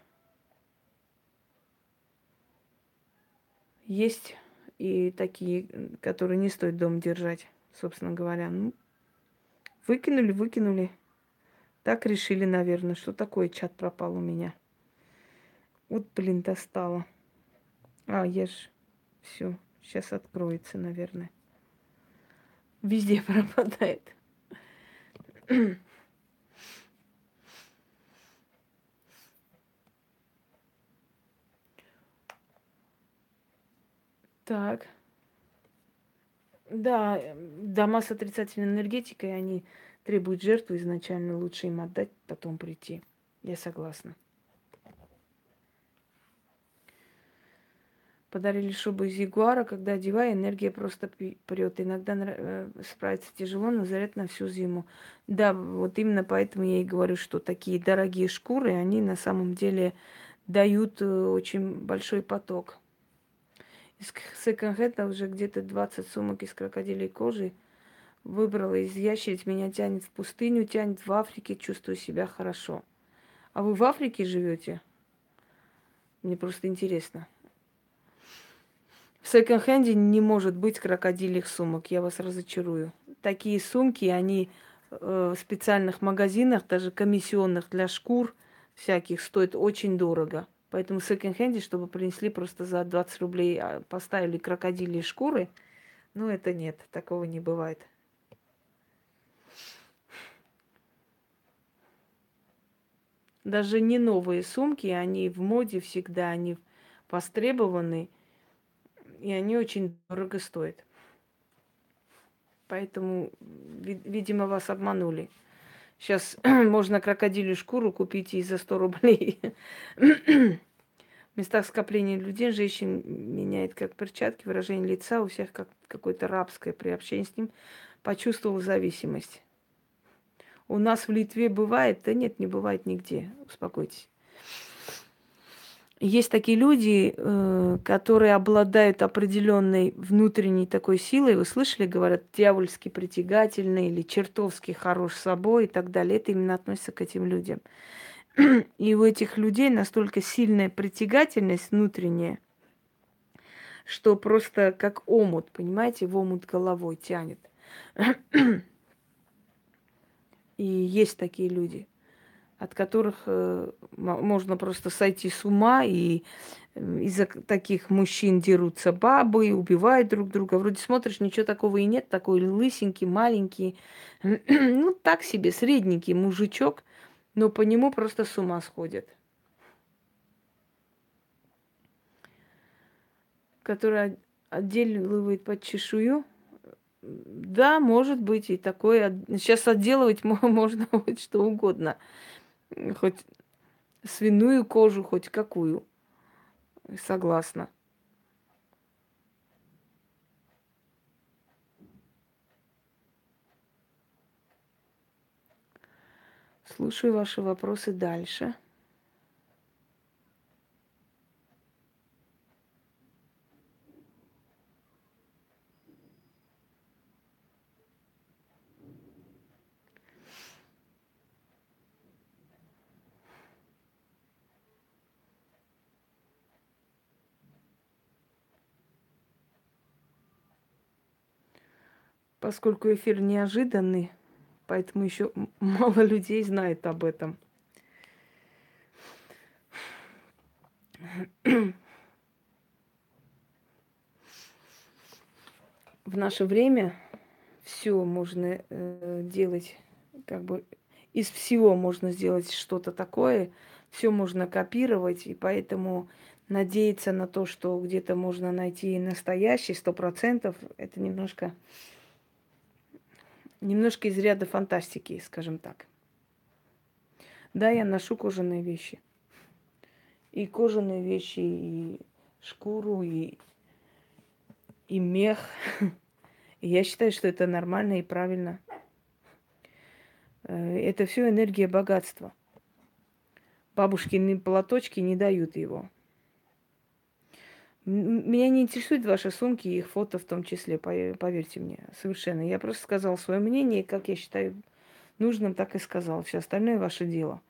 Есть и такие, которые не стоит дом держать, собственно говоря. Ну, выкинули, выкинули. Так решили, наверное, что такое чат пропал у меня. Вот, блин, достала. А, я ж... Все, сейчас откроется, наверное. Везде пропадает. Так. Да, дома с отрицательной энергетикой, они требуют жертву изначально, лучше им отдать, потом прийти. Я согласна. Подарили шубу из ягуара, когда одеваю, энергия просто прет. Иногда э, справиться тяжело, но заряд на всю зиму. Да, вот именно поэтому я и говорю, что такие дорогие шкуры, они на самом деле дают э, очень большой поток. Из секонд-хенда уже где-то 20 сумок из крокодилей кожи выбрала из ящериц. Меня тянет в пустыню, тянет в Африке, чувствую себя хорошо. А вы в Африке живете? Мне просто интересно. В секонд-хенде не может быть крокодильных сумок, я вас разочарую. Такие сумки, они э, в специальных магазинах, даже комиссионных для шкур всяких, стоят очень дорого. Поэтому секонд-хенде, чтобы принесли просто за 20 рублей, а, поставили крокодильные шкуры, ну это нет, такого не бывает. Даже не новые сумки, они в моде всегда, они востребованы и они очень дорого стоят. Поэтому, видимо, вас обманули. Сейчас можно крокодилю шкуру купить и за 100 рублей. В местах скопления людей женщин меняет как перчатки, выражение лица у всех как какое-то рабское при общении с ним. Почувствовал зависимость. У нас в Литве бывает? Да нет, не бывает нигде. Успокойтесь. Есть такие люди, э, которые обладают определенной внутренней такой силой. Вы слышали, говорят, дьявольски притягательный или чертовски хорош собой и так далее. Это именно относится к этим людям. И у этих людей настолько сильная притягательность внутренняя, что просто как омут, понимаете, в омут головой тянет. И есть такие люди – от которых э, можно просто сойти с ума, и из-за таких мужчин дерутся бабы, убивают друг друга. Вроде смотришь, ничего такого и нет, такой лысенький, маленький, ну так себе, средненький мужичок, но по нему просто с ума сходят. Который отделывает под чешую. Да, может быть и такое. Сейчас отделывать можно хоть что угодно Хоть свиную кожу, хоть какую. Согласна. Слушаю ваши вопросы дальше. Поскольку эфир неожиданный, поэтому еще мало людей знает об этом. В наше время все можно э, делать, как бы из всего можно сделать что-то такое, все можно копировать, и поэтому надеяться на то, что где-то можно найти настоящий сто процентов, это немножко немножко из ряда фантастики, скажем так. Да, я ношу кожаные вещи. И кожаные вещи, и шкуру, и, и мех. И я считаю, что это нормально и правильно. Э, это все энергия богатства. Бабушкины платочки не дают его. Меня не интересуют ваши сумки и их фото в том числе, поверьте мне, совершенно. Я просто сказала свое мнение, как я считаю нужным, так и сказал. Все остальное ваше дело.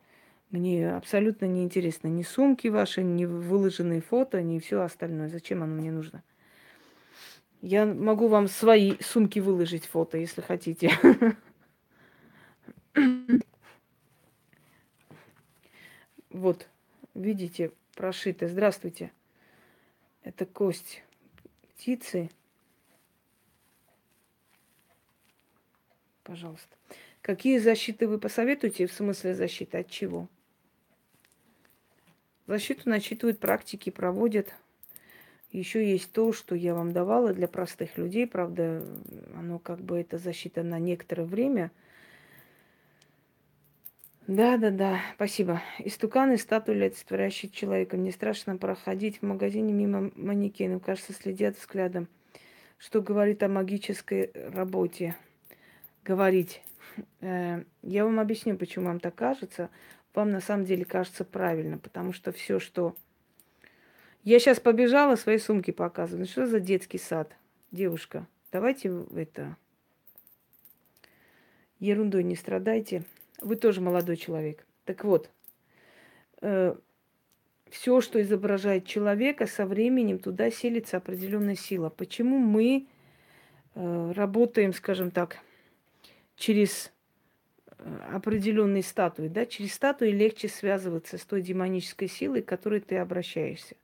Мне абсолютно не интересно ни сумки ваши, ни выложенные фото, ни все остальное. Зачем оно мне нужно? Я могу вам свои сумки выложить фото, если хотите. Вот, видите, прошито. Здравствуйте. Это кость птицы. Пожалуйста. Какие защиты вы посоветуете? В смысле защиты от чего? Защиту начитывают практики, проводят. Еще есть то, что я вам давала для простых людей. Правда, оно как бы это защита на некоторое время – да, да, да, спасибо. Истуканы, статуи, олицетворяющие человека. Мне страшно проходить в магазине мимо манекенов. Кажется, следят взглядом. Что говорит о магической работе? Говорить. Э, я вам объясню, почему вам так кажется. Вам на самом деле кажется правильно, потому что все, что... Я сейчас побежала, свои сумки показываю. Что за детский сад? Девушка, давайте это... Ерундой не страдайте. Вы тоже молодой человек. Так вот, э, все, что изображает человека, со временем туда селится определенная сила. Почему мы э, работаем, скажем так, через э, определенные статуи, да, через статуи легче связываться с той демонической силой, к которой ты обращаешься.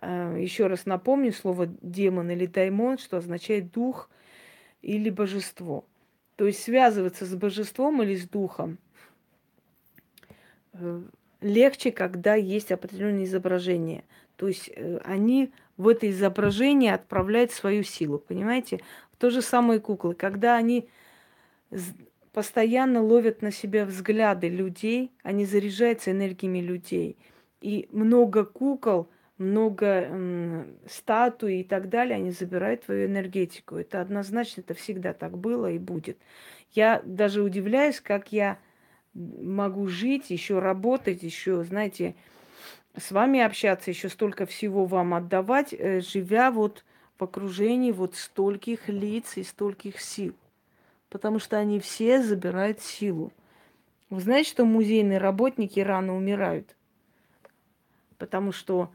Э, еще раз напомню слово демон или даймон, что означает дух или божество. То есть связываться с божеством или с духом э, легче, когда есть определенные изображения. То есть э, они в это изображение отправляют свою силу, понимаете? То же самое куклы. Когда они постоянно ловят на себя взгляды людей, они заряжаются энергиями людей. И много кукол – много статуй и так далее, они забирают твою энергетику. Это однозначно, это всегда так было и будет. Я даже удивляюсь, как я могу жить, еще работать, еще, знаете, с вами общаться, еще столько всего вам отдавать, э, живя вот в окружении вот стольких лиц и стольких сил. Потому что они все забирают силу. Вы знаете, что музейные работники рано умирают? Потому что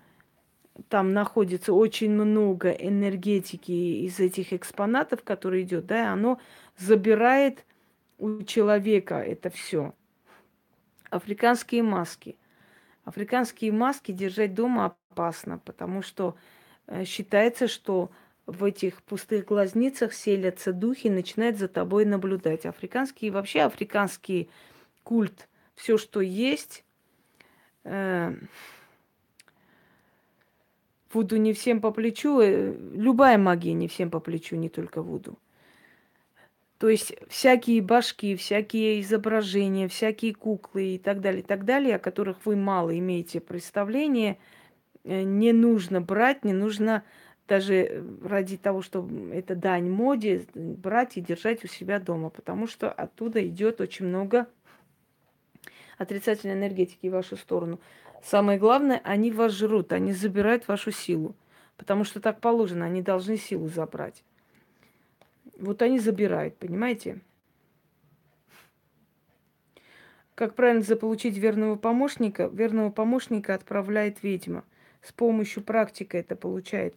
там находится очень много энергетики из этих экспонатов, которые идет, да, оно забирает у человека это все. Африканские маски. Африканские маски держать дома опасно, потому что э, считается, что в этих пустых глазницах селятся духи, начинают за тобой наблюдать. Африканский, вообще африканский культ, все, что есть, э, Вуду не всем по плечу, э, любая магия не всем по плечу, не только Вуду. То есть всякие башки, всякие изображения, всякие куклы и так далее, и так далее, о которых вы мало имеете представления, э, не нужно брать, не нужно даже ради того, чтобы это дань моде, брать и держать у себя дома, потому что оттуда идет очень много отрицательной энергетики в вашу сторону. Самое главное, они вас жрут, они забирают вашу силу. Потому что так положено, они должны силу забрать. Вот они забирают, понимаете? Как правильно заполучить верного помощника? Верного помощника отправляет ведьма. С помощью практики это получает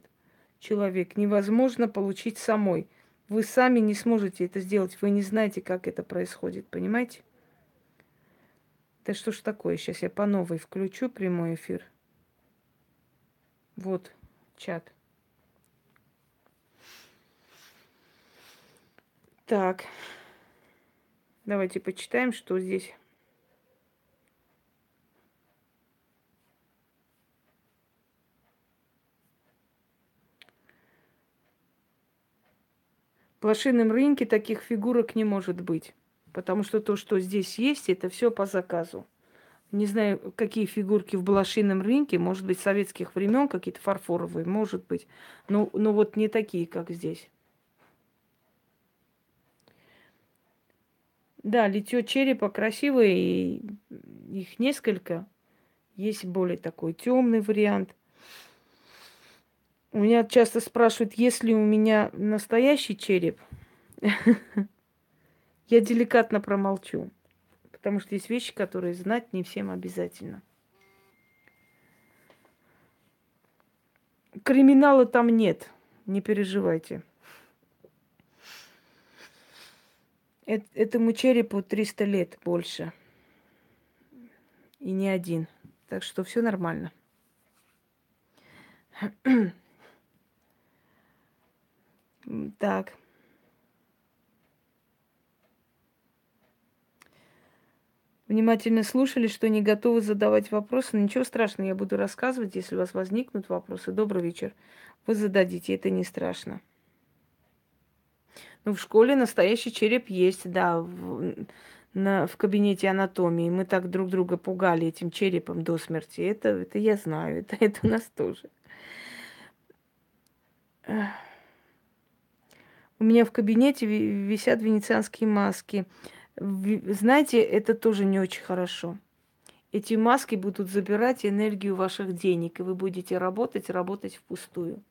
человек. Невозможно получить самой. Вы сами не сможете это сделать. Вы не знаете, как это происходит. Понимаете? Да что ж такое? Сейчас я по новой включу прямой эфир. Вот чат. Так. Давайте почитаем, что здесь. В блошином рынке таких фигурок не может быть. Потому что то, что здесь есть, это все по заказу. Не знаю, какие фигурки в блошином рынке, может быть, советских времен, какие-то фарфоровые, может быть. Но, но вот не такие, как здесь. Да, литье черепа красивое, и их несколько. Есть более такой темный вариант. У меня часто спрашивают, есть ли у меня настоящий череп. Я деликатно промолчу, потому что есть вещи, которые знать не всем обязательно. Криминала там нет, не переживайте. Этому черепу 300 лет больше. И не один. Так что все нормально. Так. Внимательно слушали, что не готовы задавать вопросы. Ничего страшного, я буду рассказывать, если у вас возникнут вопросы. Добрый вечер. Вы зададите, это не страшно. Ну, в школе настоящий череп есть, да, в, на, в кабинете анатомии. Мы так друг друга пугали этим черепом до смерти. Это, это я знаю, это, это у нас тоже. У меня в кабинете висят венецианские маски. Знаете, это тоже не очень хорошо. Эти маски будут забирать энергию ваших денег, и вы будете работать, работать впустую.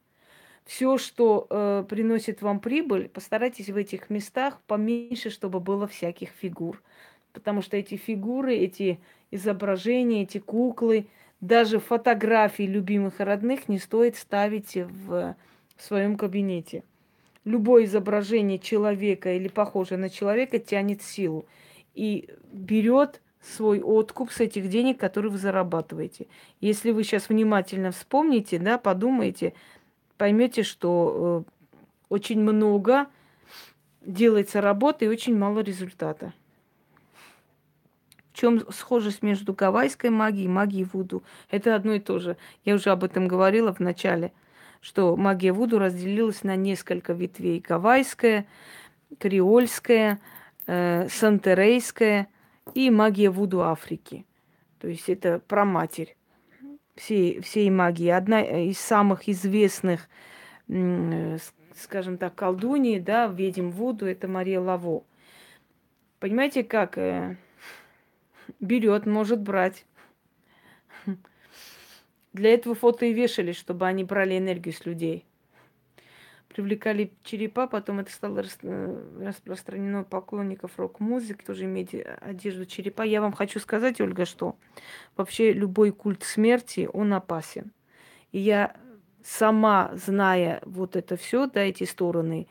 Все, что э, приносит вам прибыль, постарайтесь в этих местах поменьше, чтобы было всяких фигур. Потому что эти фигуры, эти изображения, эти куклы, даже фотографии любимых и родных не стоит ставить в, в своем кабинете любое изображение человека или похожее на человека тянет силу и берет свой откуп с этих денег, которые вы зарабатываете. Если вы сейчас внимательно вспомните, да, подумайте, поймете, что э, очень много делается работы и очень мало результата. В чем схожесть между гавайской магией и магией Вуду? Это одно и то же. Я уже об этом говорила в начале – что магия Вуду разделилась на несколько ветвей. Гавайская, креольская, э, сантерейская и магия Вуду Африки. То есть это про матерь всей, всей магии. Одна из самых известных, э, скажем так, колдуней, да, ведьм Вуду, это Мария Лаво. Понимаете, как э, берет, может брать для этого фото и вешали, чтобы они брали энергию с людей. Привлекали черепа, потом это стало э, распространено поклонников рок-музыки, тоже иметь одежду черепа. Я вам хочу сказать, Ольга, что вообще любой культ смерти, он опасен. И я сама, зная вот это все, да, эти стороны,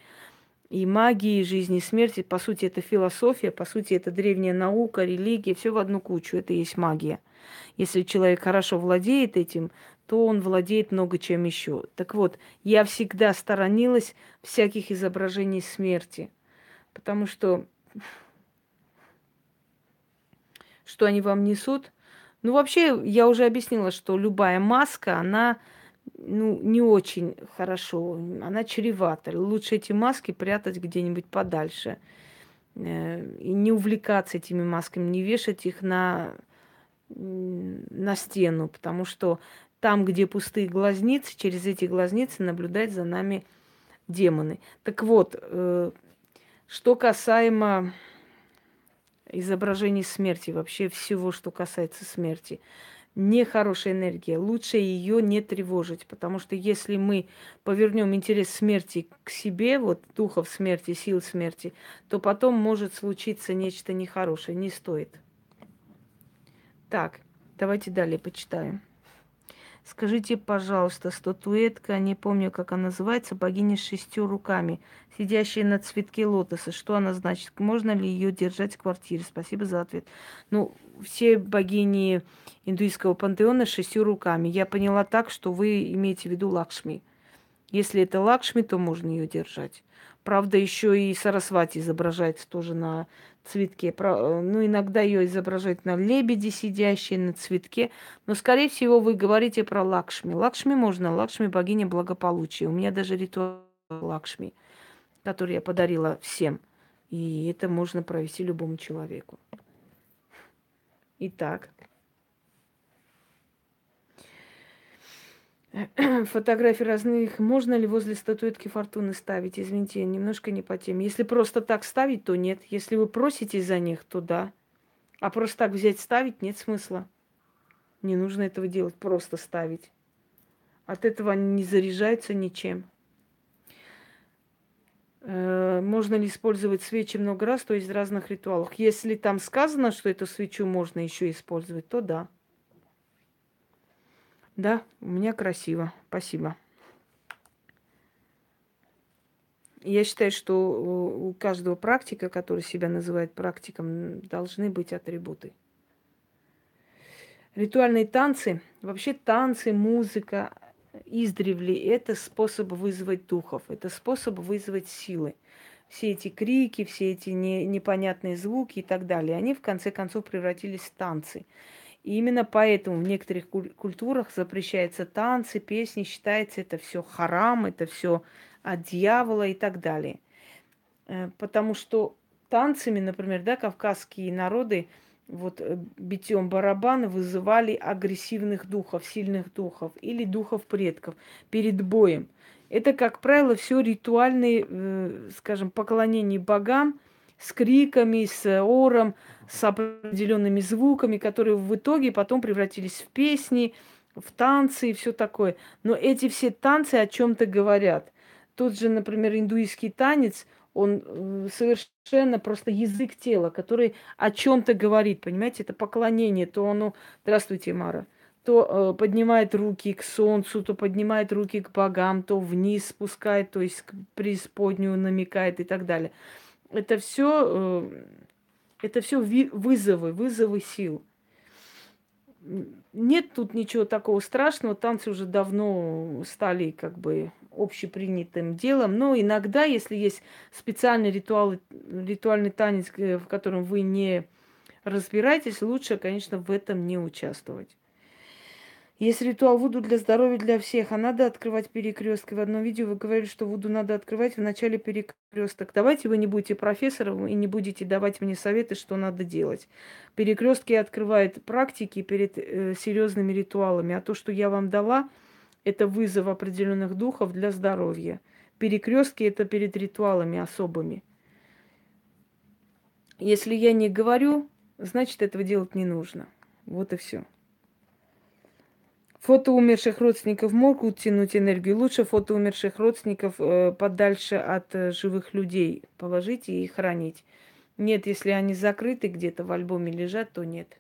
и магии, и жизни, и смерти, по сути, это философия, по сути, это древняя наука, религия, все в одну кучу, это и есть магия. Если человек хорошо владеет этим, то он владеет много чем еще. Так вот, я всегда сторонилась всяких изображений смерти, потому что что они вам несут. Ну, вообще, я уже объяснила, что любая маска, она ну, не очень хорошо, она чревата. Лучше эти маски прятать где-нибудь подальше. Э, и не увлекаться этими масками, не вешать их на на стену, потому что там, где пустые глазницы, через эти глазницы наблюдать за нами демоны. Так вот, э, что касаемо изображений смерти, вообще всего, что касается смерти. Нехорошая энергия. Лучше ее не тревожить, потому что если мы повернем интерес смерти к себе, вот духов смерти, сил смерти, то потом может случиться нечто нехорошее. Не стоит. Так, давайте далее почитаем. Скажите, пожалуйста, статуэтка, не помню, как она называется, богиня с шестью руками, сидящая на цветке лотоса. Что она значит? Можно ли ее держать в квартире? Спасибо за ответ. Ну, все богини индуистского пантеона с шестью руками. Я поняла так, что вы имеете в виду Лакшми. Если это Лакшми, то можно ее держать. Правда, еще и Сарасвати изображается тоже на цветке. Ну, иногда ее изображают на лебеде сидящей, на цветке. Но, скорее всего, вы говорите про Лакшми. Лакшми можно. Лакшми – богиня благополучия. У меня даже ритуал Лакшми, который я подарила всем. И это можно провести любому человеку. Итак, фотографии разных. Можно ли возле статуэтки фортуны ставить? Извините, немножко не по теме. Если просто так ставить, то нет. Если вы просите за них, то да. А просто так взять ставить нет смысла. Не нужно этого делать, просто ставить. От этого они не заряжаются ничем. Э, можно ли использовать свечи много раз, то есть в разных ритуалах? Если там сказано, что эту свечу можно еще использовать, то да. Да, у меня красиво. Спасибо. Я считаю, что у каждого практика, который себя называет практиком, должны быть атрибуты. Ритуальные танцы, вообще танцы, музыка, издревле это способ вызвать духов, это способ вызвать силы. Все эти крики, все эти не, непонятные звуки и так далее, они в конце концов превратились в танцы. И именно поэтому в некоторых культурах запрещаются танцы, песни, считается это все харам, это все от дьявола и так далее. Э, потому что танцами, например, да, кавказские народы вот э, битьем барабана вызывали агрессивных духов, сильных духов или духов предков перед боем. Это, как правило, все ритуальные, э, скажем, поклонения богам с криками, с ором, с определенными звуками, которые в итоге потом превратились в песни, в танцы и все такое. Но эти все танцы о чем-то говорят. Тот же, например, индуистский танец, он э, совершенно просто язык тела, который о чем-то говорит, понимаете, это поклонение, то оно, здравствуйте, Мара, то э, поднимает руки к солнцу, то поднимает руки к богам, то вниз спускает, то есть к преисподнюю намекает и так далее. Это все э, это все вызовы, вызовы сил. Нет тут ничего такого страшного. Танцы уже давно стали как бы общепринятым делом. Но иногда, если есть специальный ритуал, ритуальный танец, э, в котором вы не разбираетесь, лучше, конечно, в этом не участвовать. Есть ритуал Вуду для здоровья для всех, а надо открывать перекрестки. В одном видео вы говорили, что Вуду надо открывать в начале перекресток. Давайте вы не будете профессором и не будете давать мне советы, что надо делать. Перекрестки открывают практики перед э, серьезными ритуалами, а то, что я вам дала, это вызов определенных духов для здоровья. Перекрестки это перед ритуалами особыми. Если я не говорю, значит этого делать не нужно. Вот и все. Фото умерших родственников могут тянуть энергию. Лучше фото умерших родственников э, подальше от э, живых людей положить и хранить. Нет, если они закрыты где-то в альбоме лежат, то нет.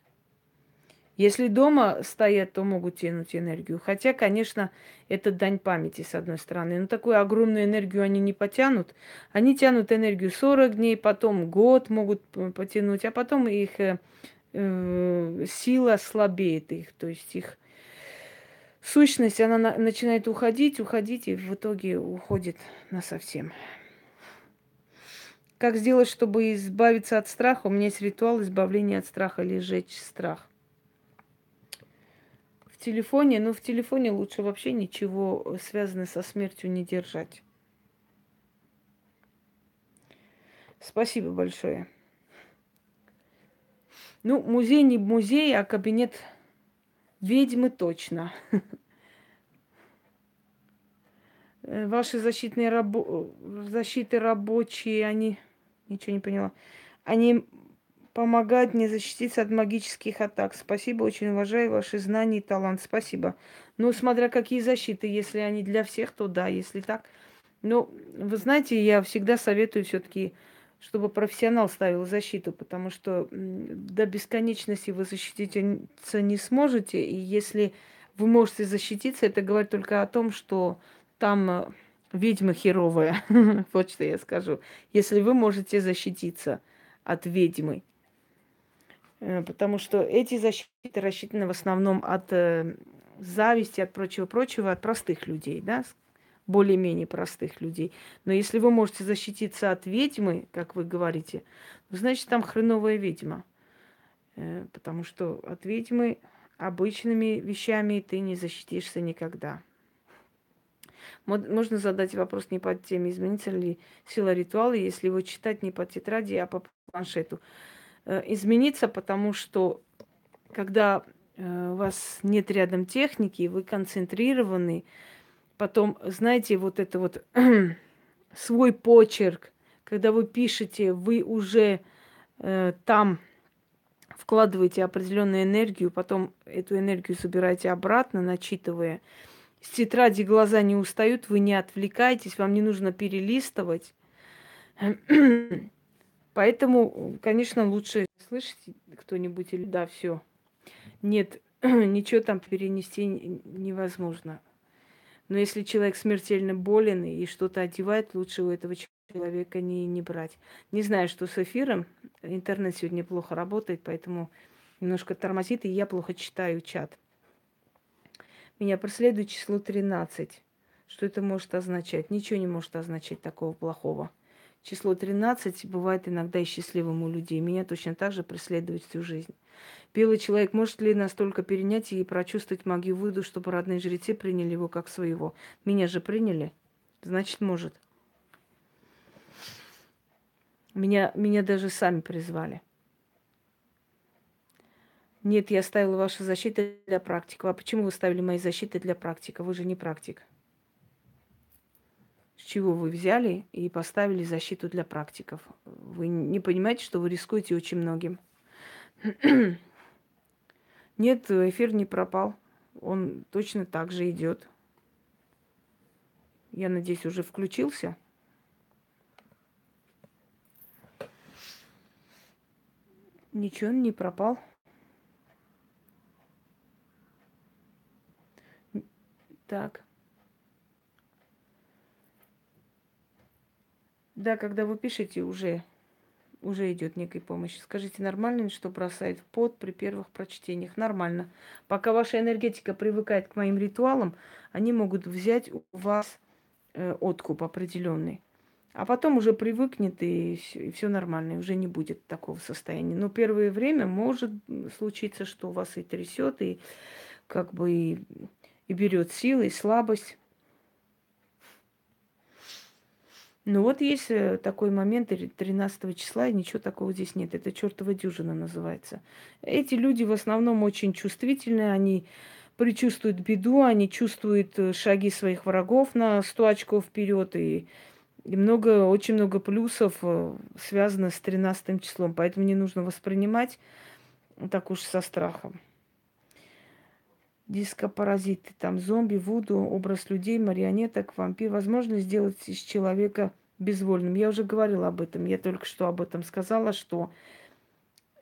Если дома стоят, то могут тянуть энергию. Хотя, конечно, это дань памяти, с одной стороны. Но такую огромную энергию они не потянут. Они тянут энергию 40 дней, потом год могут потянуть, а потом их э, э, сила слабеет их. То есть их сущность, она на, начинает уходить, уходить, и в итоге уходит на совсем. Как сделать, чтобы избавиться от страха? У меня есть ритуал избавления от страха или сжечь страх. В телефоне, ну в телефоне лучше вообще ничего связанное со смертью не держать. Спасибо большое. Ну, музей не музей, а кабинет Ведьмы точно. Э, ваши защитные рабо... защиты рабочие, они... Ничего не поняла. Они помогает мне защититься от магических атак. Спасибо, очень уважаю ваши знания и талант. Спасибо. Ну, смотря какие защиты, если они для всех, то да, если так. Но, вы знаете, я всегда советую все-таки, чтобы профессионал ставил защиту, потому что до бесконечности вы защититься не сможете. И если вы можете защититься, это говорит только о том, что там э, ведьма херовая. вот что я скажу. Если вы можете защититься от ведьмы. Э, потому что эти защиты рассчитаны в основном от э, зависти, от прочего-прочего, от простых людей, да, более-менее простых людей. Но если вы можете защититься от ведьмы, как вы говорите, значит, там хреновая ведьма. Э, потому что от ведьмы обычными вещами ты не защитишься никогда. Можно задать вопрос не по теме, изменится ли сила ритуала, если его читать не по тетради, а по планшету. Э, измениться, потому что когда э, у вас нет рядом техники, вы концентрированы, потом, знаете, вот это вот свой почерк, когда вы пишете, вы уже э, там вкладываете определенную энергию, потом эту энергию собираете обратно, начитывая. С тетради глаза не устают, вы не отвлекаетесь, вам не нужно перелистывать. Поэтому, конечно, лучше слышать кто-нибудь или да, все. Нет, ничего там перенести невозможно. Но если человек смертельно болен и что-то одевает, лучше у этого человека не, не брать. Не знаю, что с эфиром. Интернет сегодня плохо работает, поэтому немножко тормозит, и я плохо читаю чат. Меня преследует число 13. Что это может означать? Ничего не может означать такого плохого. Число 13 бывает иногда и счастливым у людей. Меня точно так же преследует всю жизнь. Белый человек может ли настолько перенять и прочувствовать магию выйду, чтобы родные жрецы приняли его как своего? Меня же приняли. Значит, может. Меня, меня даже сами призвали. Нет, я ставила ваши защиты для практиков. А почему вы ставили мои защиты для практика? Вы же не практик чего вы взяли и поставили защиту для практиков. Вы не понимаете, что вы рискуете очень многим. Нет, эфир не пропал. Он точно так же идет. Я надеюсь, уже включился. Ничего не пропал. Так. Да, когда вы пишете, уже, уже идет некая помощь. Скажите, нормально ли, что бросает в пот при первых прочтениях? Нормально. Пока ваша энергетика привыкает к моим ритуалам, они могут взять у вас э, откуп определенный. А потом уже привыкнет и все, нормально, и уже не будет такого состояния. Но первое время может случиться, что у вас и трясет, и как бы и, и берет силы, и слабость. Ну вот есть э, такой момент 13 числа, и ничего такого здесь нет. Это чертова дюжина называется. Эти люди в основном очень чувствительные, они предчувствуют беду, они чувствуют э, шаги своих врагов на 100 очков вперед, и, и много, очень много плюсов э, связано с 13 числом. Поэтому не нужно воспринимать так уж со страхом. Дископаразиты, там зомби, вуду, образ людей, марионеток, вампир. Возможно сделать из человека безвольным. Я уже говорила об этом. Я только что об этом сказала, что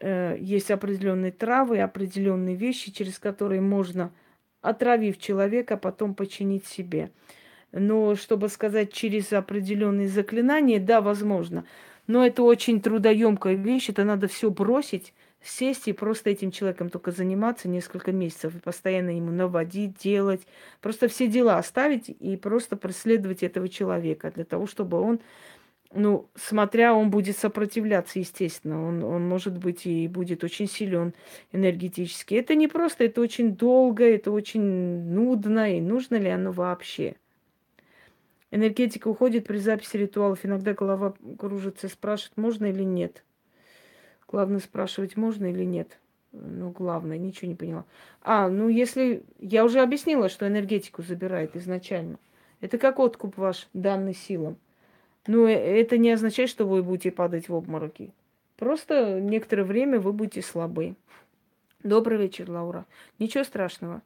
э, есть определенные травы, определенные вещи, через которые можно, отравив человека, потом починить себе. Но чтобы сказать через определенные заклинания, да, возможно. Но это очень трудоемкая вещь, это надо все бросить сесть и просто этим человеком только заниматься несколько месяцев и постоянно ему наводить, делать, просто все дела оставить и просто преследовать этого человека для того, чтобы он, ну, смотря, он будет сопротивляться, естественно, он, он может быть и будет очень силен энергетически. Это не просто, это очень долго, это очень нудно, и нужно ли оно вообще? Энергетика уходит при записи ритуалов. Иногда голова кружится, спрашивает, можно или нет. Главное, спрашивать можно или нет. Ну, главное, ничего не поняла. А, ну если... Я уже объяснила, что энергетику забирает изначально. Это как откуп ваш данный силам. Но э, это не означает, что вы будете падать в обмороки. Просто некоторое время вы будете слабы. Добрый вечер, Лаура. Ничего страшного.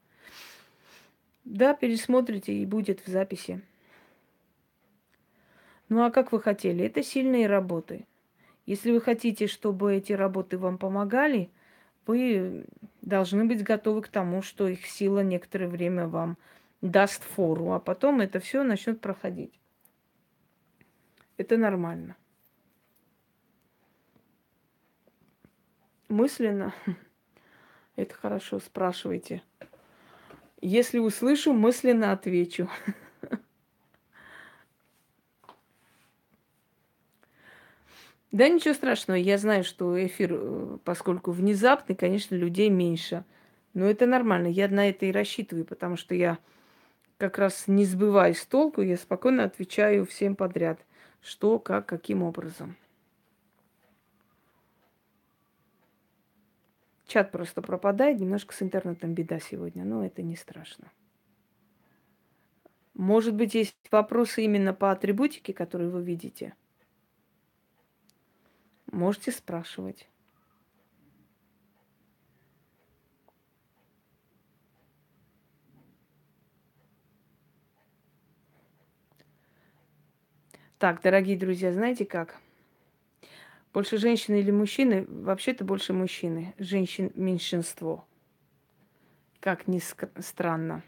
Да, пересмотрите и будет в записи. Ну а как вы хотели? Это сильные работы. Если вы хотите, чтобы эти работы вам помогали, вы должны быть готовы к тому, что их сила некоторое время вам даст фору, а потом это все начнет проходить. Это нормально. Мысленно. Это хорошо, спрашивайте. Если услышу, мысленно отвечу. Да, ничего страшного. Я знаю, что эфир, э, поскольку внезапный, конечно, людей меньше. Но это нормально. Я на это и рассчитываю, потому что я как раз не сбываюсь с толку, я спокойно отвечаю всем подряд, что, как, каким образом. Чат просто пропадает, немножко с интернетом беда сегодня, но это не страшно. Может быть, есть вопросы именно по атрибутике, которые вы видите – Можете спрашивать. Так, дорогие друзья, знаете как? Больше женщины или мужчины? Вообще-то больше мужчины. Женщин меньшинство. Как ни странно.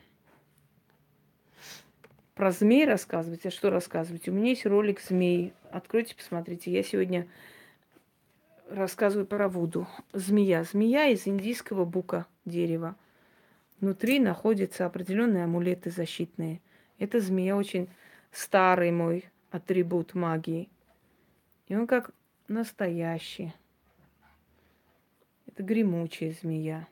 Про змей рассказывать? А что рассказывать? У меня есть ролик змей. Откройте, посмотрите. Я сегодня рассказываю про Вуду. Змея. Змея из индийского бука дерева. Внутри находятся определенные амулеты защитные. Эта змея очень старый мой атрибут магии. И он как настоящий. Это гремучая змея.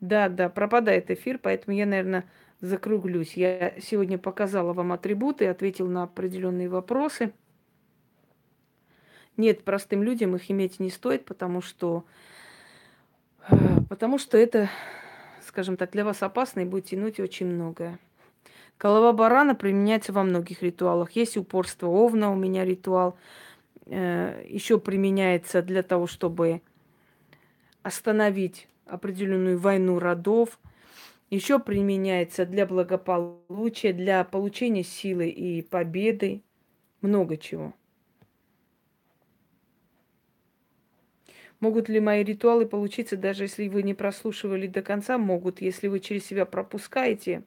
Да, да, пропадает эфир, поэтому я, наверное, закруглюсь. Я сегодня показала вам атрибуты, ответил на определенные вопросы – нет, простым людям их иметь не стоит, потому что, э, потому что это, скажем так, для вас опасно и будет тянуть очень многое. Голова барана применяется во многих ритуалах. Есть упорство овна, у меня ритуал. Э, Еще применяется для того, чтобы остановить определенную войну родов. Еще применяется для благополучия, для получения силы и победы. Много чего. Могут ли мои ритуалы получиться, даже если вы не прослушивали до конца? Могут. Если вы через себя пропускаете,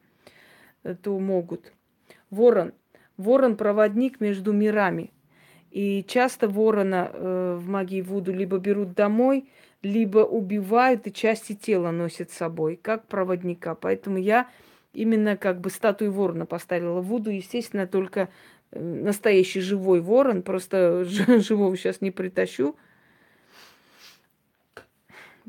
э, то могут. Ворон. Ворон – проводник между мирами. И часто ворона э, в магии Вуду либо берут домой, либо убивают и части тела носят с собой, как проводника. Поэтому я именно как бы статую ворона поставила Вуду. Естественно, только э, настоящий живой ворон, просто живого сейчас не притащу –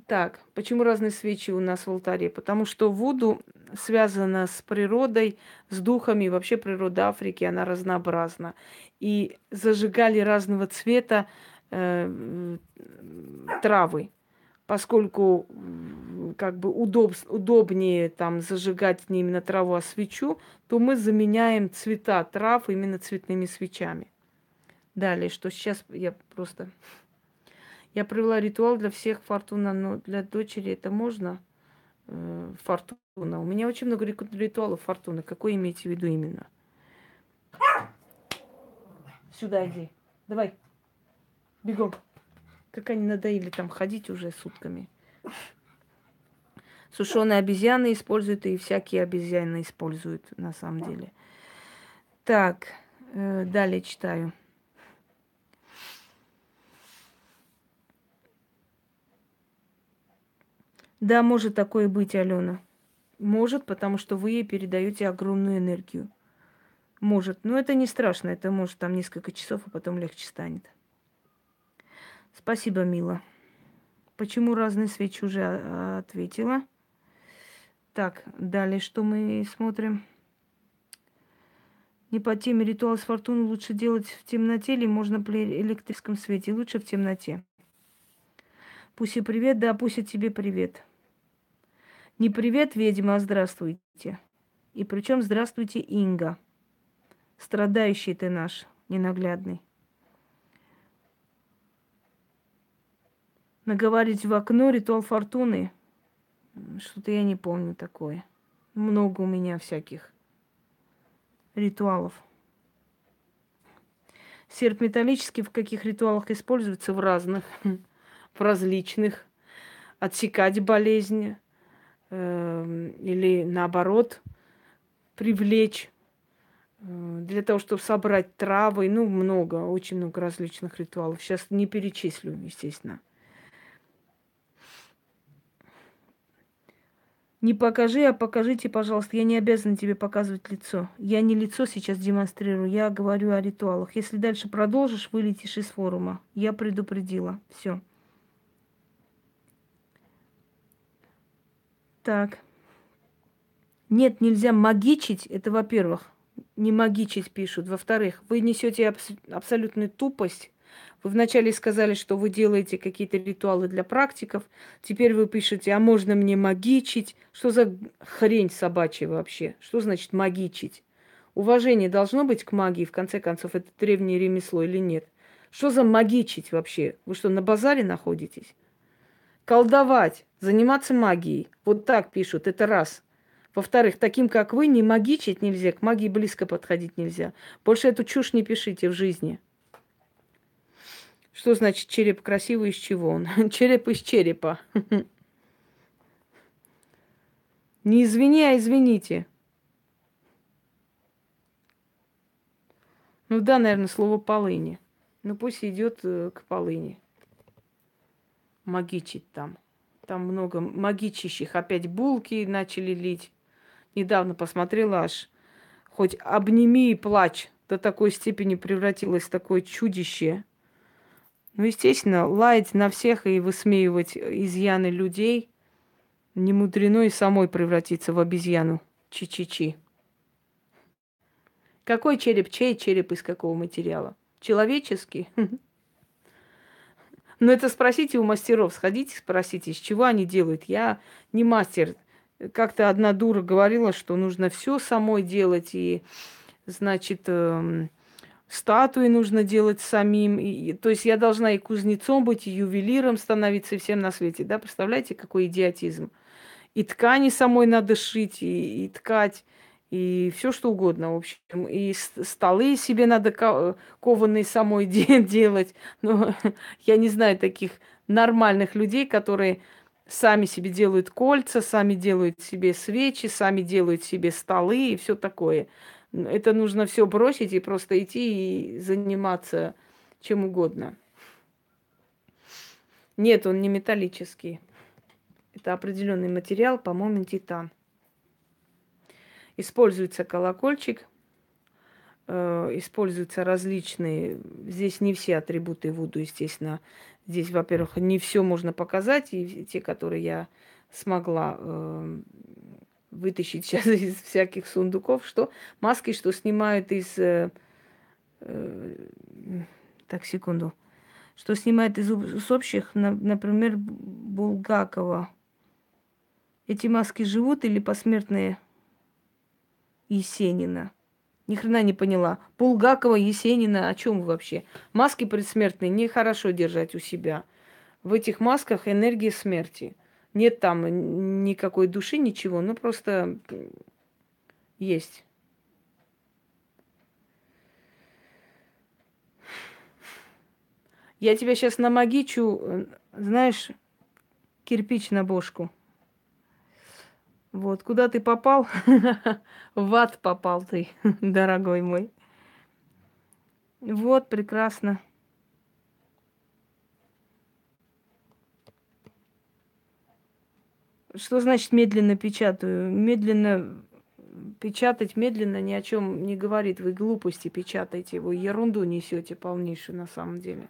так, почему разные свечи у нас в алтаре? Потому что Вуду связана с природой, с духами. Вообще природа Африки, она разнообразна. И зажигали разного цвета э, травы, поскольку как бы удоб, удобнее там зажигать не именно траву, а свечу, то мы заменяем цвета трав именно цветными свечами. Далее, что сейчас я просто я провела ритуал для всех Фортуна, но для дочери это можно? Э, фортуна. У меня очень много ритуалов Фортуны. Какой имеете в виду именно? Сюда иди. Давай. Бегом. Как они надоели там ходить уже сутками. Сушеные обезьяны используют, и всякие обезьяны используют на самом деле. Так, э, далее читаю. Да, может такое быть, Алена. Может, потому что вы ей передаете огромную энергию. Может. Но это не страшно. Это может там несколько часов, а потом легче станет. Спасибо, Мила. Почему разные свечи уже а, ответила? Так, далее что мы смотрим? Не по теме ритуал с фортуны лучше делать в темноте или можно при электрическом свете? Лучше в темноте. Пусть и привет, да, пусть и тебе привет. Не привет, ведьма, а здравствуйте. И причем здравствуйте, Инга. Страдающий ты наш, ненаглядный. Наговорить в окно ритуал фортуны. Что-то я не помню такое. Много у меня всяких ритуалов. Серп металлический в каких ритуалах используется? В разных, в различных. Отсекать болезни э, или наоборот привлечь э, для того, чтобы собрать травы. Ну, много, очень много различных ритуалов. Сейчас не перечислю, естественно. Не покажи, а покажите, пожалуйста. Я не обязана тебе показывать лицо. Я не лицо сейчас демонстрирую, я говорю о ритуалах. Если дальше продолжишь, вылетишь из форума. Я предупредила. Все. Так. Нет, нельзя магичить. Это, во-первых, не магичить пишут. Во-вторых, вы несете абс- абсолютную тупость вы вначале сказали, что вы делаете какие-то ритуалы для практиков. Теперь вы пишете, а можно мне магичить? Что за хрень собачья вообще? Что значит магичить? Уважение должно быть к магии, в конце концов, это древнее ремесло или нет? Что за магичить вообще? Вы что, на базаре находитесь? Колдовать, заниматься магией. Вот так пишут, это раз. Во-вторых, таким, как вы, не магичить нельзя, к магии близко подходить нельзя. Больше эту чушь не пишите в жизни. Что значит череп красивый из чего он? Череп из черепа. Не извини, а извините. Ну да, наверное, слово полыни. Ну пусть идет э, к полыни. Магичить там. Там много магичащих. Опять булки начали лить. Недавно посмотрела аж. Хоть обними и плачь. До такой степени превратилось в такое чудище. Ну, естественно, лаять на всех и высмеивать изъяны людей не мудрено и самой превратиться в обезьяну. Чи-чи-чи. Какой череп? Чей череп из какого материала? Человеческий? Ну, это спросите у мастеров. Сходите, спросите, из чего они делают. Я не мастер. Как-то одна дура говорила, что нужно все самой делать. И, значит, эм, статуи нужно делать самим. И, то есть я должна и кузнецом быть, и ювелиром становиться, и всем на свете. Да? Представляете, какой идиотизм. И ткани самой надо шить, и, и ткать, и все что угодно, в общем. И столы себе надо кованые самой делать. Но я не знаю таких нормальных людей, которые сами себе делают кольца, сами делают себе свечи, сами делают себе столы и все такое. Это нужно все бросить и просто идти и заниматься чем угодно. Нет, он не металлический. Это определенный материал, по-моему, титан. Используется колокольчик, э, используются различные. Здесь не все атрибуты Вуду, естественно. Здесь, во-первых, не все можно показать, и те, которые я смогла э, вытащить сейчас из всяких сундуков, что маски, что снимают из... Э, э, так, секунду. Что снимают из, общих, на, например, Булгакова. Эти маски живут или посмертные Есенина? Ни хрена не поняла. Булгакова, Есенина, о чем вообще? Маски предсмертные нехорошо держать у себя. В этих масках энергия смерти – нет там никакой души, ничего, ну просто есть. Я тебя сейчас намагичу, знаешь, кирпич на бошку. Вот, куда ты попал? В ад попал ты, дорогой мой. Вот, прекрасно. Что значит медленно печатаю? Медленно печатать медленно ни о чем не говорит. Вы глупости печатаете, вы ерунду несете полнейшую на самом деле.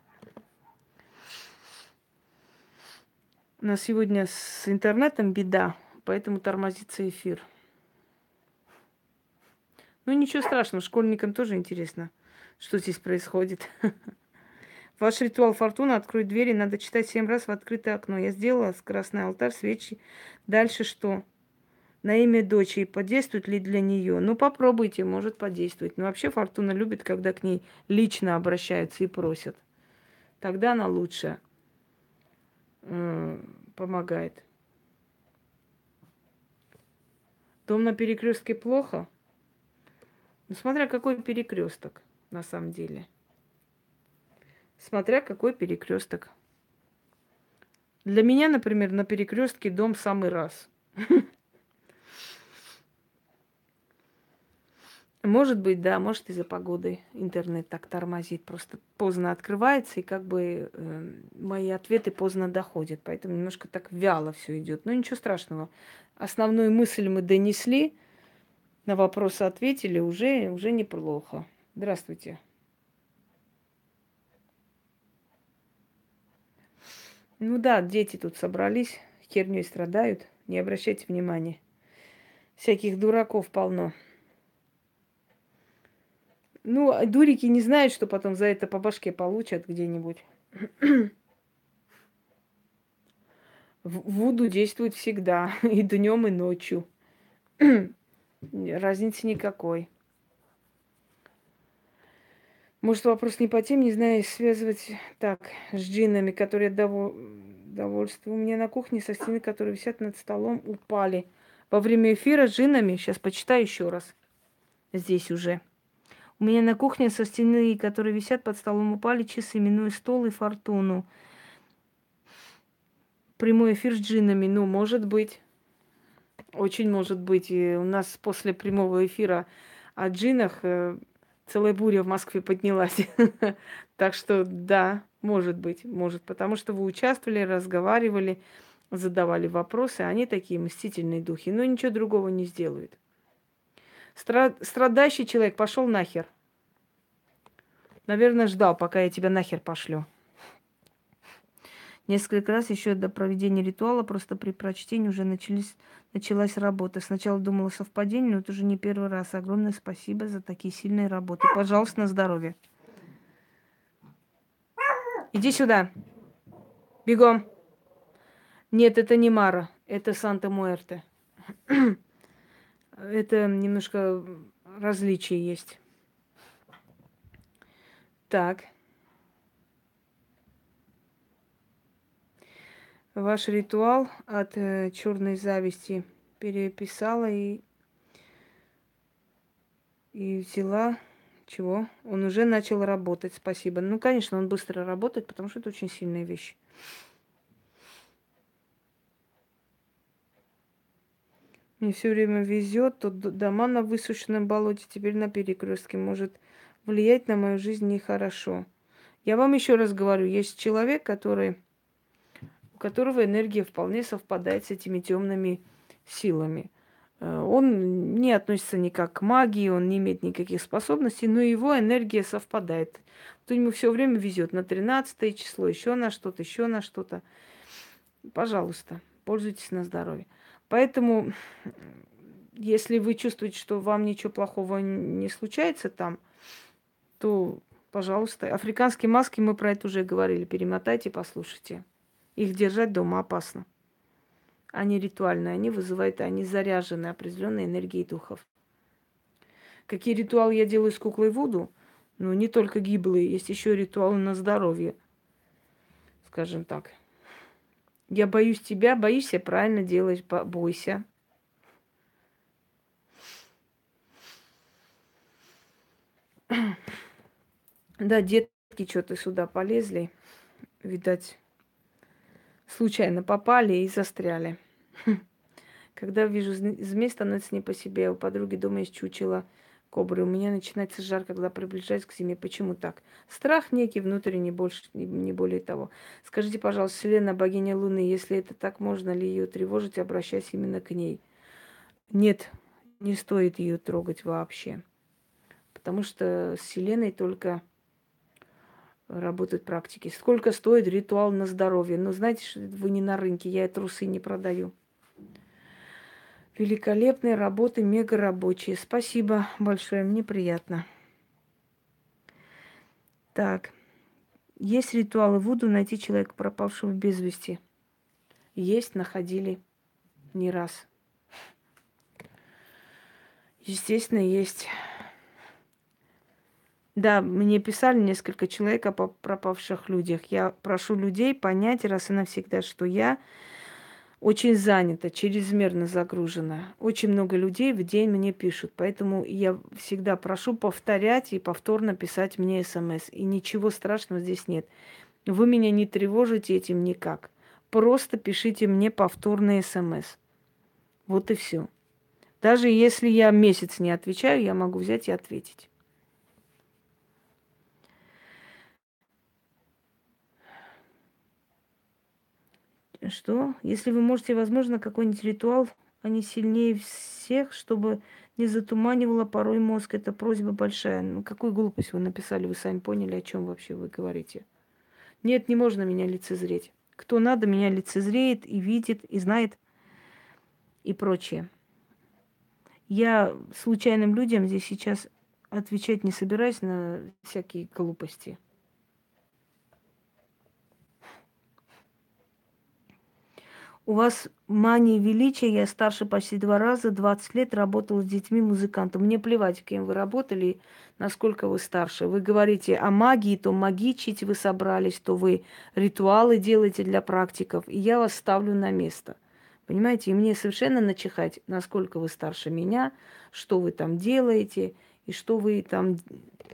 У нас сегодня с интернетом беда, поэтому тормозится эфир. Ну ничего страшного, школьникам тоже интересно, что здесь происходит. Ваш ритуал фортуны откроет двери, надо читать семь раз в открытое окно. Я сделала с красный алтарь, свечи. Дальше что? На имя дочери подействует ли для нее? Ну, попробуйте, может подействовать. Но вообще фортуна любит, когда к ней лично обращаются и просят. Тогда она лучше. помогает. Дом на перекрестке плохо. Ну, смотря какой перекресток на самом деле. Смотря какой перекресток. Для меня, например, на перекрестке дом самый раз. Может быть, да, может из-за погоды интернет так тормозит, просто поздно открывается, и как бы э, мои ответы поздно доходят, поэтому немножко так вяло все идет. Но ничего страшного. Основную мысль мы донесли, на вопросы ответили, уже, уже неплохо. Здравствуйте. Ну да, дети тут собрались, херней страдают, не обращайте внимания. Всяких дураков полно. Ну, а дурики не знают, что потом за это по башке получат где-нибудь. Вуду действует всегда, и днем, и ночью. Разницы никакой. Может, вопрос не по теме, не знаю, связывать так, с джинами, которые дов... довольствую. У меня на кухне со стены, которые висят над столом, упали. Во время эфира с джинами, сейчас почитаю еще раз. Здесь уже. У меня на кухне со стены, которые висят под столом, упали часы, минуя стол и фортуну. Прямой эфир с джинами, ну, может быть. Очень может быть. И у нас после прямого эфира о джинах э, целая буря в Москве поднялась. Так что да, может быть, может. Потому что вы участвовали, разговаривали, задавали вопросы. Они такие мстительные духи. Но ничего другого не сделают. Страдающий человек пошел нахер. Наверное, ждал, пока я тебя нахер пошлю. Несколько раз еще до проведения ритуала, просто при прочтении уже начались, началась работа. Сначала думала совпадение, но это уже не первый раз. Огромное спасибо за такие сильные работы. Пожалуйста, на здоровье. Иди сюда. Бегом. Нет, это не Мара. Это Санта-Муэрте. Это немножко различия есть. Так. Ваш ритуал от э, черной зависти переписала и и взяла чего? Он уже начал работать, спасибо. Ну, конечно, он быстро работает, потому что это очень сильная вещь. Мне все время везет, тут дома на высушенном болоте, теперь на перекрестке. Может влиять на мою жизнь нехорошо. Я вам еще раз говорю, есть человек, который, у которого энергия вполне совпадает с этими темными силами. Э, он не относится никак к магии, он не имеет никаких способностей, но его энергия совпадает. То ему все время везет на 13 число, еще на что-то, еще на что-то. Пожалуйста, пользуйтесь на здоровье. Поэтому, если вы чувствуете, что вам ничего плохого не случается там, то, пожалуйста, африканские маски, мы про это уже говорили, перемотайте, послушайте. Их держать дома опасно. Они ритуальные, они вызывают, они заряжены определенной энергией духов. Какие ритуалы я делаю с куклой Вуду? Ну, не только гиблые, есть еще ритуалы на здоровье, скажем так. Я боюсь тебя, боишься, правильно делаешь, бойся. Да, детки что-то сюда полезли. Видать, случайно попали и застряли. Когда вижу змей, становится не по себе. У подруги дома есть чучело кобры. У меня начинается жар, когда приближаюсь к зиме. Почему так? Страх некий внутренний, больше, не более того. Скажите, пожалуйста, Селена, богиня Луны, если это так, можно ли ее тревожить, обращаясь именно к ней? Нет, не стоит ее трогать вообще. Потому что с Вселенной только работают практики. Сколько стоит ритуал на здоровье? Ну, знаете, вы не на рынке, я трусы не продаю. Великолепные работы, мега рабочие. Спасибо большое, мне приятно. Так. Есть ритуалы Вуду найти человека, пропавшего без вести. Есть, находили не раз. Естественно, есть. Да, мне писали несколько человек о пропавших людях. Я прошу людей понять раз и навсегда, что я очень занята, чрезмерно загружена. Очень много людей в день мне пишут. Поэтому я всегда прошу повторять и повторно писать мне смс. И ничего страшного здесь нет. Вы меня не тревожите этим никак. Просто пишите мне повторные смс. Вот и все. Даже если я месяц не отвечаю, я могу взять и ответить. Что? Если вы можете, возможно, какой-нибудь ритуал, они сильнее всех, чтобы не затуманивало порой мозг. Это просьба большая. Ну, какую глупость вы написали, вы сами поняли, о чем вообще вы говорите. Нет, не можно меня лицезреть. Кто надо, меня лицезреет и видит, и знает, и прочее. Я случайным людям здесь сейчас отвечать не собираюсь на всякие глупости. У вас мания величия, я старше почти два раза, 20 лет работала с детьми музыкантом. Мне плевать, кем вы работали, насколько вы старше. Вы говорите о магии, то магичить вы собрались, то вы ритуалы делаете для практиков, и я вас ставлю на место. Понимаете, и мне совершенно начихать, насколько вы старше меня, что вы там делаете и что вы там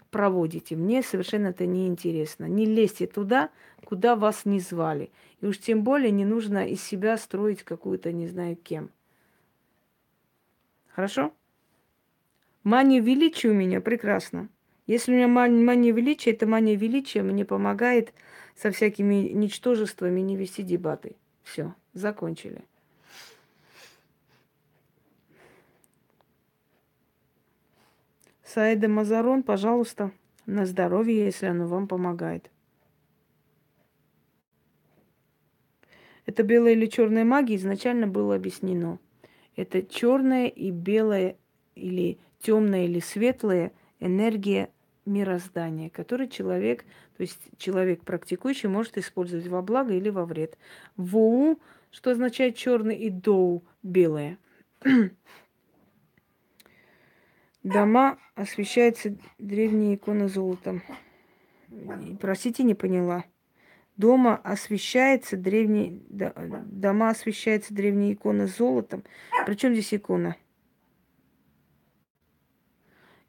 проводите. Мне совершенно это не интересно. Не лезьте туда, куда вас не звали. И уж тем более не нужно из себя строить какую-то не знаю кем. Хорошо? Мания величия у меня прекрасно. Если у меня мания величия, это мания величия мне помогает со всякими ничтожествами не вести дебаты. Все, закончили. Саида Мазарон, пожалуйста, на здоровье, если оно вам помогает. Это белая или черная магия изначально было объяснено. Это черная и белая или темная или светлая энергия мироздания, который человек, то есть человек практикующий, может использовать во благо или во вред. Воу, что означает черный, и доу белое. Дома освещаются древние иконы золотом. Простите, не поняла. Дома освещается древний, дома освещается древние иконы золотом. Причем здесь икона?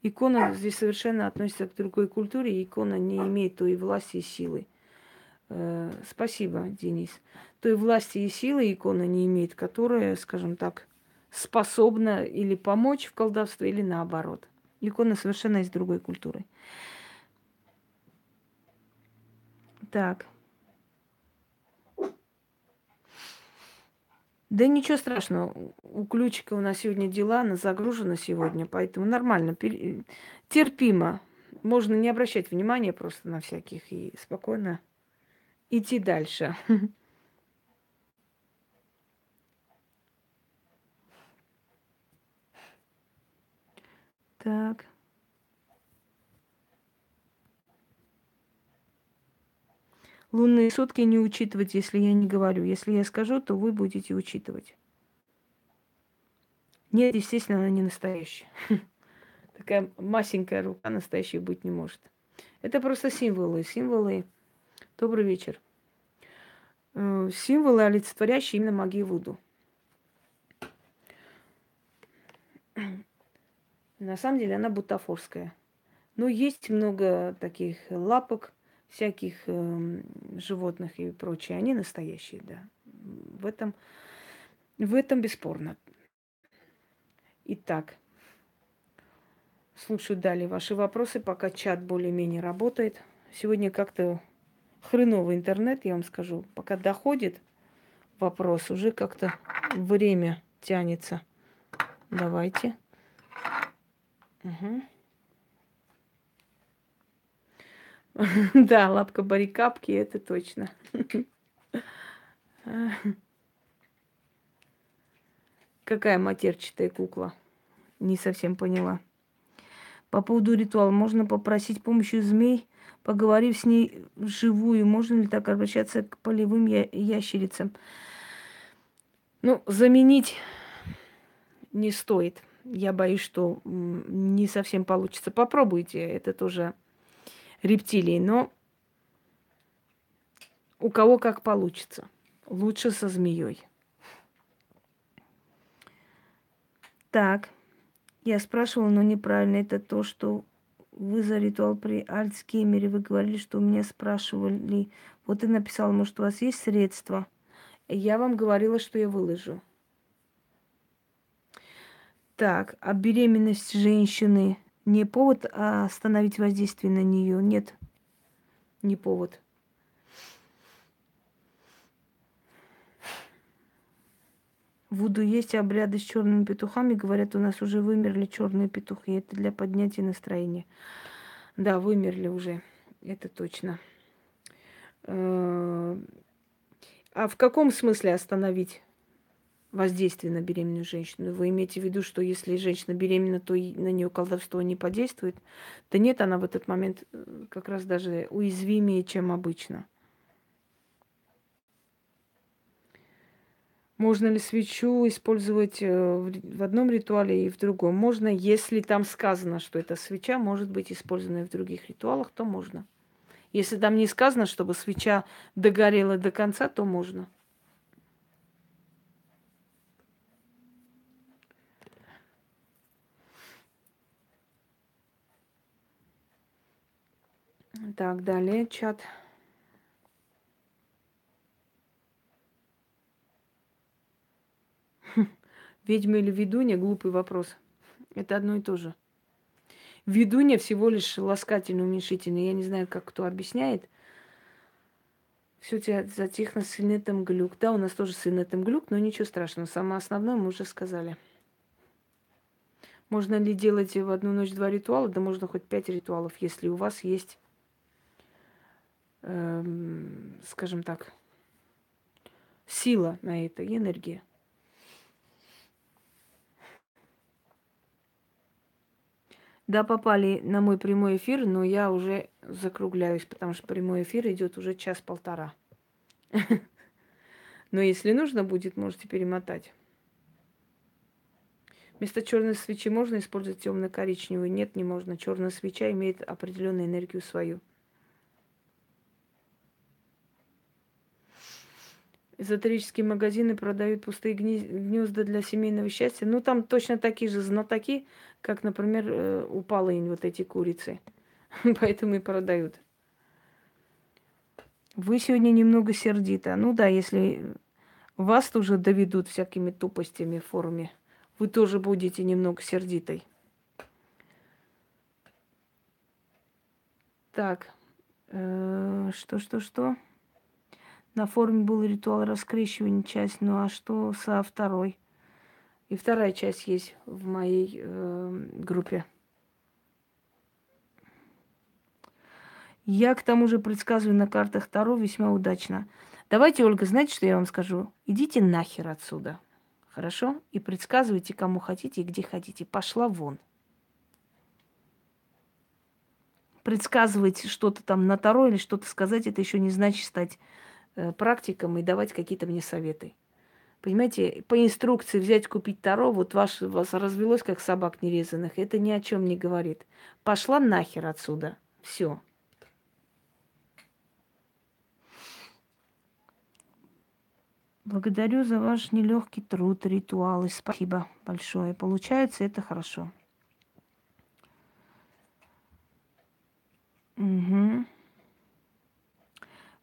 Икона здесь совершенно относится к другой культуре, и икона не имеет той власти и силы. Э, спасибо, Денис. Той власти и силы икона не имеет, которая, скажем так, способна или помочь в колдовстве, или наоборот. Икона совершенно из другой культуры. Так. Да ничего страшного. У ключика у нас сегодня дела, она загружена сегодня, поэтому нормально, терпимо. Можно не обращать внимания просто на всяких и спокойно идти дальше. Так. Лунные сутки не учитывать, если я не говорю. Если я скажу, то вы будете учитывать. Нет, естественно, она не настоящая. Такая масенькая рука настоящей быть не может. Это просто символы. Символы. Добрый вечер. Э, символы, олицетворяющие именно магию Вуду. На самом деле она бутафорская. Но есть много таких лапок, всяких э, животных и прочее. Они настоящие, да. В этом, в этом бесспорно. Итак, слушаю далее ваши вопросы, пока чат более-менее работает. Сегодня как-то хреновый интернет, я вам скажу. Пока доходит вопрос, уже как-то время тянется. Давайте. Угу. Да, лапка барикапки, это точно. Какая матерчатая кукла? Не совсем поняла. По поводу ритуала можно попросить помощью змей, поговорив с ней вживую. Можно ли так обращаться к полевым я- ящерицам? Ну, заменить не стоит я боюсь, что не совсем получится. Попробуйте, это тоже рептилий, но у кого как получится. Лучше со змеей. Так, я спрашивала, но неправильно. Это то, что вы за ритуал при Альцгеймере, вы говорили, что у меня спрашивали. Вот и написала, может, у вас есть средства? Я вам говорила, что я выложу. Так, а беременность женщины не повод а остановить воздействие на нее? Нет, не повод. Вуду есть обряды с черными петухами. Говорят, у нас уже вымерли черные петухи. Это для поднятия настроения. Да, вымерли уже. Это точно. Э, а в каком смысле остановить воздействие на беременную женщину? Вы имеете в виду, что если женщина беременна, то на нее колдовство не подействует? Да нет, она в этот момент э, как раз даже уязвимее, чем обычно. Можно ли свечу использовать э, в одном ритуале и в другом? Можно, если там сказано, что эта свеча может быть использована в других ритуалах, то можно. Если там не сказано, чтобы свеча догорела до конца, то можно. Так, далее чат. Ведьма или ведунья – глупый вопрос. Это одно и то же. Ведунья всего лишь ласкательный, уменьшительный. Я не знаю, как кто объясняет. Все тебя затихло с инетом глюк. Да, у нас тоже с инетом глюк, но ничего страшного. Самое основное мы уже сказали. Можно ли делать в одну ночь два ритуала? Да можно хоть пять ритуалов, если у вас есть, скажем так, сила на это энергия. Да, попали на мой прямой эфир, но я уже закругляюсь, потому что прямой эфир идет уже час-полтора. Но если нужно будет, можете перемотать. Вместо черной свечи можно использовать темно-коричневую? Нет, не можно. Черная свеча имеет определенную энергию свою. Эзотерические магазины продают пустые гнезда для семейного счастья. Ну, там точно такие же знатоки, как, например, э, у вот эти курицы. Поэтому и продают. Вы сегодня немного сердита. Ну да, если вас тоже доведут всякими тупостями в форуме, вы тоже будете немного сердитой. Так, э, что, что, что? На форуме был ритуал раскрещивания часть, ну а что со второй? И вторая часть есть в моей э, группе. Я к тому же предсказываю на картах Таро весьма удачно. Давайте, Ольга, знаете, что я вам скажу? Идите нахер отсюда. Хорошо? И предсказывайте, кому хотите и где хотите. Пошла вон. Предсказывать что-то там на Таро или что-то сказать, это еще не значит стать практикам и давать какие-то мне советы. Понимаете, по инструкции взять, купить таро, вот ваш, вас развелось, как собак нерезанных, это ни о чем не говорит. Пошла нахер отсюда. Все. Благодарю за ваш нелегкий труд, ритуалы. Спасибо большое. Получается это хорошо. Угу.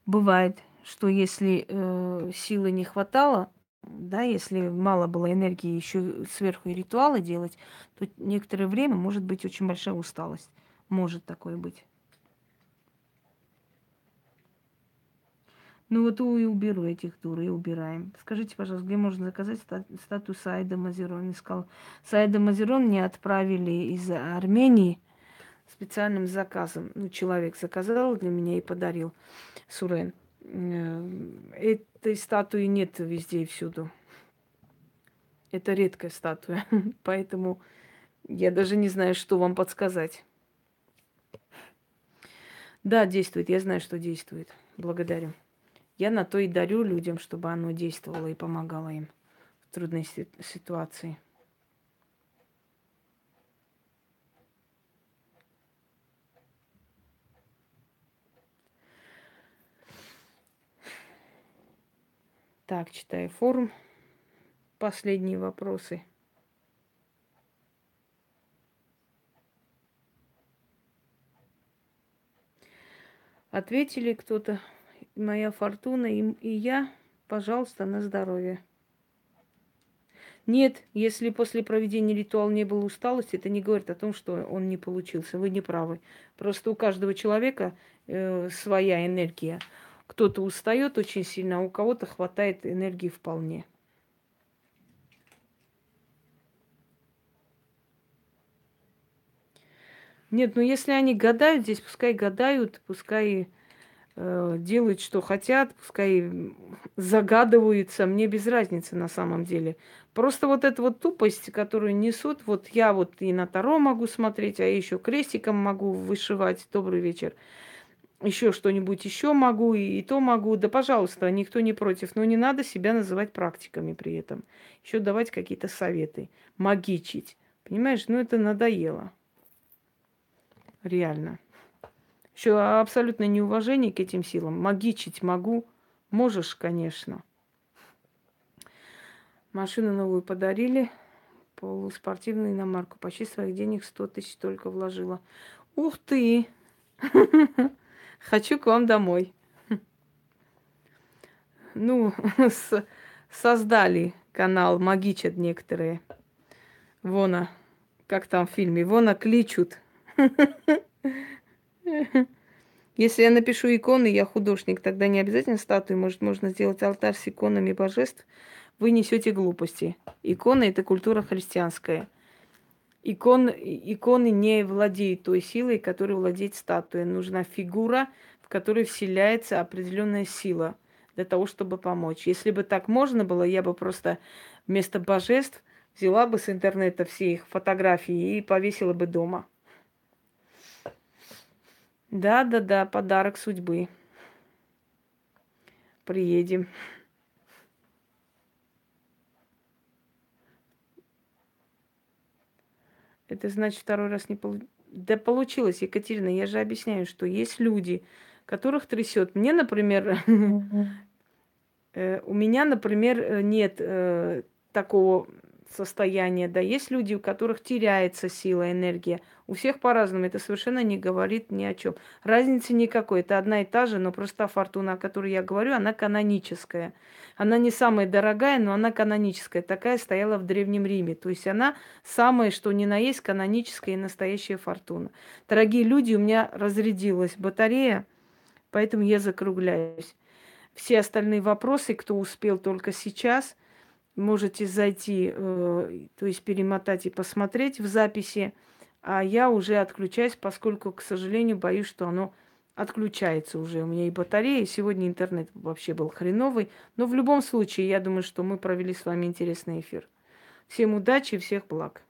Бывает что если э, силы не хватало, да, если мало было энергии еще сверху и ритуалы делать, то некоторое время может быть очень большая усталость. Может такое быть. Ну вот и уберу этих дур, и убираем. Скажите, пожалуйста, где можно заказать статую Саида Мазерон? Искал. Саида Мазерон мне отправили из Армении специальным заказом. Ну, человек заказал для меня и подарил Сурен. Э, этой статуи нет везде и всюду. Это редкая статуя, поэтому я даже не знаю, что вам подсказать. Да, действует. Я знаю, что действует. Благодарю. Я на то и дарю людям, чтобы оно действовало и помогало им в трудной ситуации. Так, читаю форум. Последние вопросы. Ответили кто-то, моя фортуна и, и я, пожалуйста, на здоровье. Нет, если после проведения ритуала не было усталости, это не говорит о том, что он не получился. Вы не правы. Просто у каждого человека э, своя энергия. Кто-то устает очень сильно, а у кого-то хватает энергии вполне. Нет, ну если они гадают здесь, пускай гадают, пускай э, делают, что хотят, пускай загадываются, мне без разницы на самом деле. Просто вот эта вот тупость, которую несут, вот я вот и на Таро могу смотреть, а еще крестиком могу вышивать. Добрый вечер. Еще что-нибудь еще могу, и, и то могу. Да, пожалуйста, никто не против. Но не надо себя называть практиками при этом. Еще давать какие-то советы. Магичить. Понимаешь, ну это надоело. Реально. Еще абсолютно неуважение к этим силам. Магичить могу. Можешь, конечно. Машину новую подарили. Полуспортивную иномарку. Почти своих денег 100 тысяч только вложила. Ух ты! Хочу к вам домой. Ну, создали канал, магичат некоторые. Вона, как там в фильме, вона кличут. Если я напишу иконы, я художник, тогда не обязательно статуи. Может, можно сделать алтарь с иконами божеств. Вы несете глупости. Иконы – это культура христианская. Икон, иконы не владеют той силой, которой владеет статуя. Нужна фигура, в которой вселяется определенная сила для того, чтобы помочь. Если бы так можно было, я бы просто вместо божеств взяла бы с интернета все их фотографии и повесила бы дома. Да, да, да, подарок судьбы. Приедем. Это значит, второй раз не получилось. Да получилось, Екатерина. Я же объясняю, что есть люди, которых трясет. Мне, например, э, у меня, например, э, нет э, такого состояние, да, есть люди, у которых теряется сила, энергия. У всех по-разному, это совершенно не говорит ни о чем. Разницы никакой, это одна и та же, но просто фортуна, о которой я говорю, она каноническая. Она не самая дорогая, но она каноническая. Такая стояла в Древнем Риме. То есть она самая, что ни на есть, каноническая и настоящая фортуна. Дорогие люди, у меня разрядилась батарея, поэтому я закругляюсь. Все остальные вопросы, кто успел только сейчас – можете зайти, э, то есть перемотать и посмотреть в записи, а я уже отключаюсь, поскольку, к сожалению, боюсь, что оно отключается уже. У меня и батарея, и сегодня интернет вообще был хреновый. Но в любом случае, я думаю, что мы провели с вами интересный эфир. Всем удачи и всех благ.